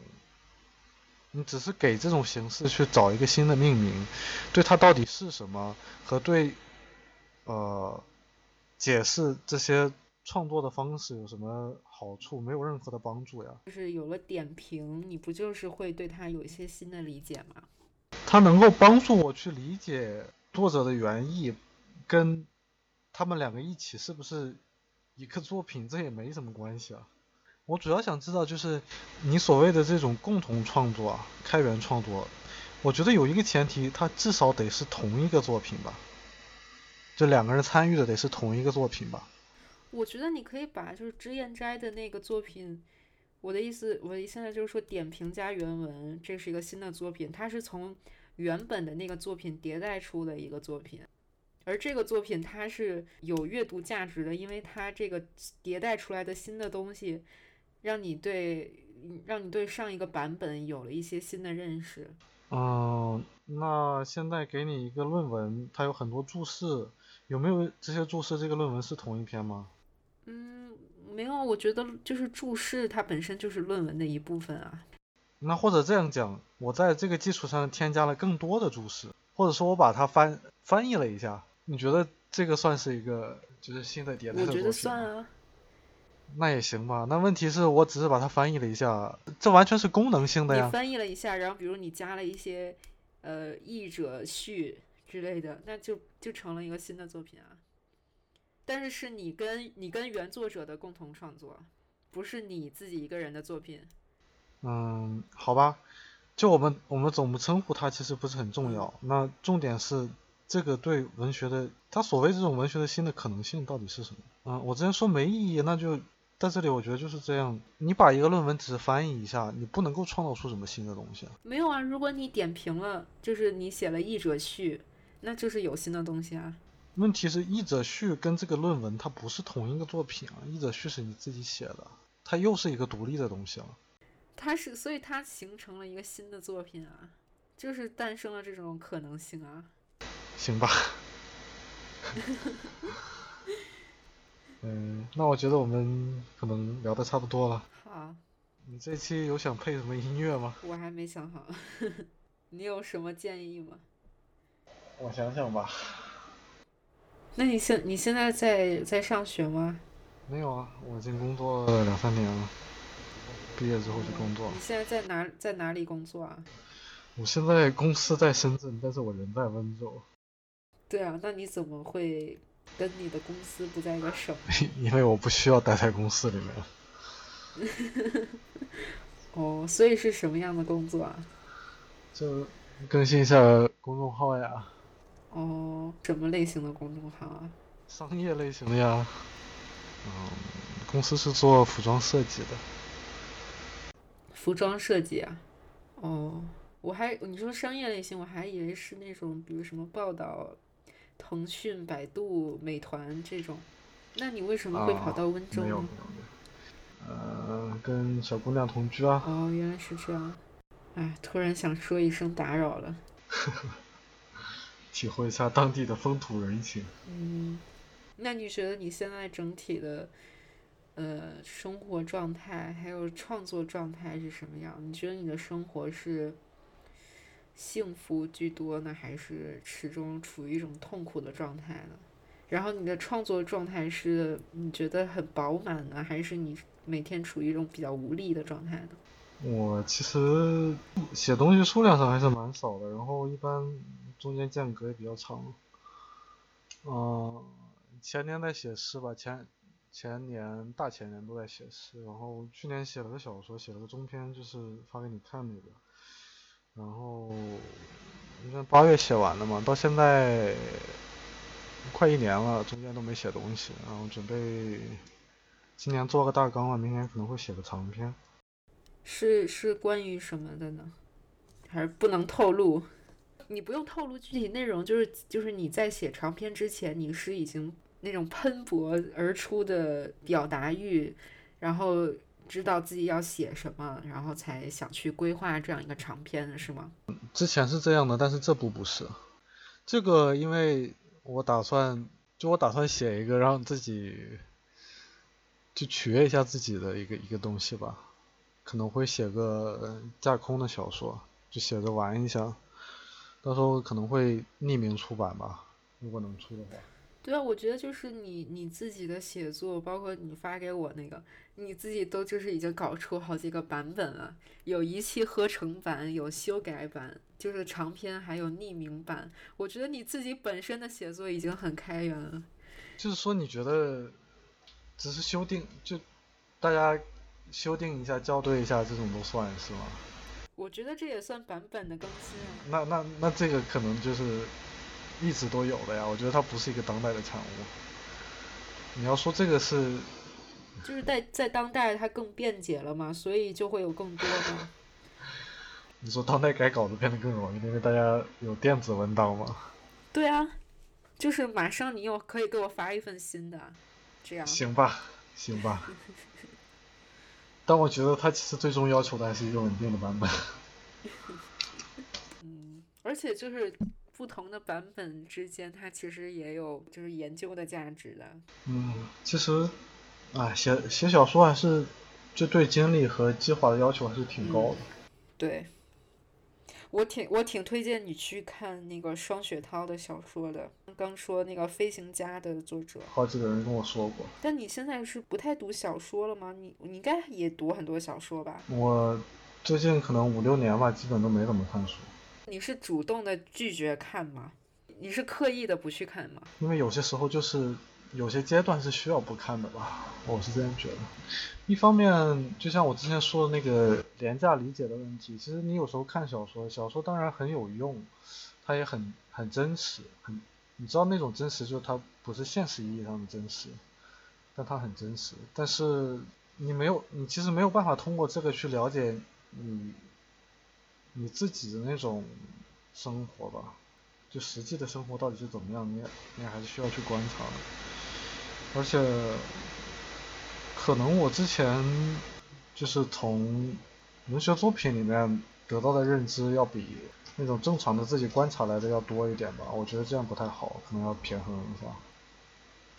你只是给这种形式去找一个新的命名，对它到底是什么和对呃解释这些创作的方式有什么好处，没有任何的帮助呀。就是有了点评，你不就是会对它有一些新的理解吗？它能够帮助我去理解作者的原意，跟他们两个一起是不是一个作品，这也没什么关系啊。我主要想知道，就是你所谓的这种共同创作啊，开源创作，我觉得有一个前提，它至少得是同一个作品吧，就两个人参与的得是同一个作品吧。我觉得你可以把就是脂砚斋的那个作品我的意思，我现在就是说点评加原文，这是一个新的作品，它是从原本的那个作品迭代出的一个作品，而这个作品它是有阅读价值的，因为它这个迭代出来的新的东西，让你对让你对上一个版本有了一些新的认识。嗯，那现在给你一个论文，它有很多注释，有没有这些注释？这个论文是同一篇吗？嗯，没有，我觉得就是注释它本身就是论文的一部分啊。那或者这样讲，我在这个基础上添加了更多的注释，或者说我把它翻翻译了一下，你觉得这个算是一个就是新的迭代的我觉得算啊。那也行吧。那问题是我只是把它翻译了一下，这完全是功能性的呀。你翻译了一下，然后比如你加了一些呃译者序之类的，那就就成了一个新的作品啊。但是是你跟你跟原作者的共同创作，不是你自己一个人的作品。嗯，好吧，就我们我们怎么称呼它其实不是很重要。那重点是这个对文学的，它所谓这种文学的新的可能性到底是什么？嗯，我之前说没意义，那就在这里我觉得就是这样。你把一个论文只是翻译一下，你不能够创造出什么新的东西。没有啊，如果你点评了，就是你写了译者序，那就是有新的东西啊。问题是译者序跟这个论文它不是同一个作品啊，译者序是你自己写的，它又是一个独立的东西了。它是，所以它形成了一个新的作品啊，就是诞生了这种可能性啊。行吧。嗯，那我觉得我们可能聊的差不多了。好。你这期有想配什么音乐吗？我还没想好，你有什么建议吗？我想想吧。那你现你现在在在上学吗？没有啊，我已经工作两三年了，毕业之后就工作了。你现在在哪在哪里工作啊？我现在公司在深圳，但是我人在温州。对啊，那你怎么会跟你的公司不在一个省？因为我不需要待在公司里面。哦，所以是什么样的工作啊？就更新一下公众号呀。哦，什么类型的公众号啊？商业类型的呀。嗯，公司是做服装设计的。服装设计啊？哦，我还你说商业类型，我还以为是那种比如什么报道，腾讯、百度、美团这种。那你为什么会跑到温州呢？没有没有。呃，跟小姑娘同居啊。哦，原来是这样。哎，突然想说一声打扰了。体会一下当地的风土人情。嗯，那你觉得你现在整体的呃生活状态还有创作状态是什么样？你觉得你的生活是幸福居多呢，还是始终处于一种痛苦的状态呢？然后你的创作状态是你觉得很饱满呢，还是你每天处于一种比较无力的状态呢？我其实写东西数量上还是蛮少的，然后一般。中间间隔也比较长，嗯，前年在写诗吧，前前年大前年都在写诗，然后去年写了个小说，写了个中篇，就是发给你看那个，然后你看八月写完的嘛，到现在快一年了，中间都没写东西，然后准备今年做个大纲了，明年可能会写个长篇。是是关于什么的呢？还是不能透露？你不用透露具体内容，就是就是你在写长篇之前，你是已经那种喷薄而出的表达欲，然后知道自己要写什么，然后才想去规划这样一个长篇是吗？之前是这样的，但是这部不是。这个因为我打算，就我打算写一个让自己就取悦一下自己的一个一个东西吧，可能会写个架空的小说，就写着玩一下。到时候可能会匿名出版吧，如果能出的话。对啊，我觉得就是你你自己的写作，包括你发给我那个，你自己都就是已经搞出好几个版本了，有一气呵成版，有修改版，就是长篇还有匿名版。我觉得你自己本身的写作已经很开源了。就是说，你觉得只是修订，就大家修订一下、校对一下，这种都算是吗？我觉得这也算版本的更新啊。那那那这个可能就是一直都有的呀。我觉得它不是一个当代的产物。你要说这个是就是在在当代它更便捷了嘛，所以就会有更多的。你说当代改稿子变得更容易，因为大家有电子文档吗？对啊，就是马上你又可以给我发一份新的，这样。行吧，行吧。但我觉得它其实最终要求的还是一个稳定的版本。嗯，而且就是不同的版本之间，它其实也有就是研究的价值的。嗯，其实，哎，写写小说还是就对精力和计划的要求还是挺高的。对。我挺我挺推荐你去看那个双雪涛的小说的。刚说那个飞行家的作者，好几个人跟我说过。但你现在是不太读小说了吗？你你应该也读很多小说吧？我最近可能五六年吧，基本都没怎么看书。你是主动的拒绝看吗？你是刻意的不去看吗？因为有些时候就是有些阶段是需要不看的吧，我是这样觉得。一方面，就像我之前说的那个廉价理解的问题，其实你有时候看小说，小说当然很有用，它也很很真实，很你知道那种真实，就是它不是现实意义上的真实，但它很真实。但是你没有，你其实没有办法通过这个去了解你你自己的那种生活吧，就实际的生活到底是怎么样，你你还是需要去观察的，而且。可能我之前就是从文学作品里面得到的认知要比那种正常的自己观察来的要多一点吧，我觉得这样不太好，可能要平衡一下。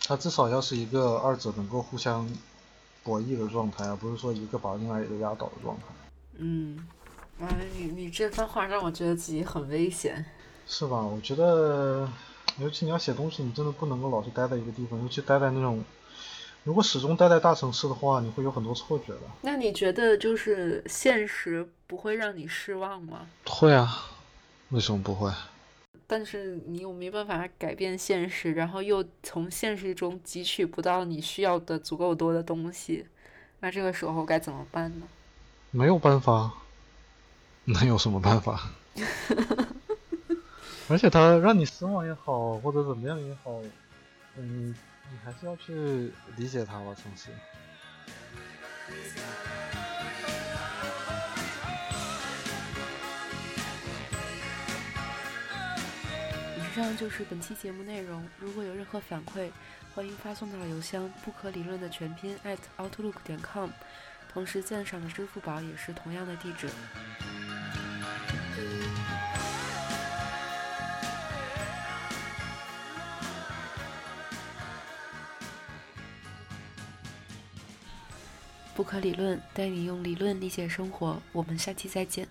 它至少要是一个二者能够互相博弈的状态，而不是说一个把另外一个压倒的状态。嗯，啊，你你这番话让我觉得自己很危险。是吧？我觉得，尤其你要写东西，你真的不能够老是待在一个地方，尤其待在那种。如果始终待在大城市的话，你会有很多错觉的。那你觉得就是现实不会让你失望吗？会啊，为什么不会？但是你又没办法改变现实，然后又从现实中汲取不到你需要的足够多的东西，那这个时候该怎么办呢？没有办法，能有什么办法？而且他让你失望也好，或者怎么样也好，嗯。你还是要去理解他吧，总是。以上就是本期节目内容。如果有任何反馈，欢迎发送到邮箱“不可理论”的全拼 at outlook 点 com，同时赞赏的支付宝也是同样的地址。不可理论，带你用理论理解生活。我们下期再见。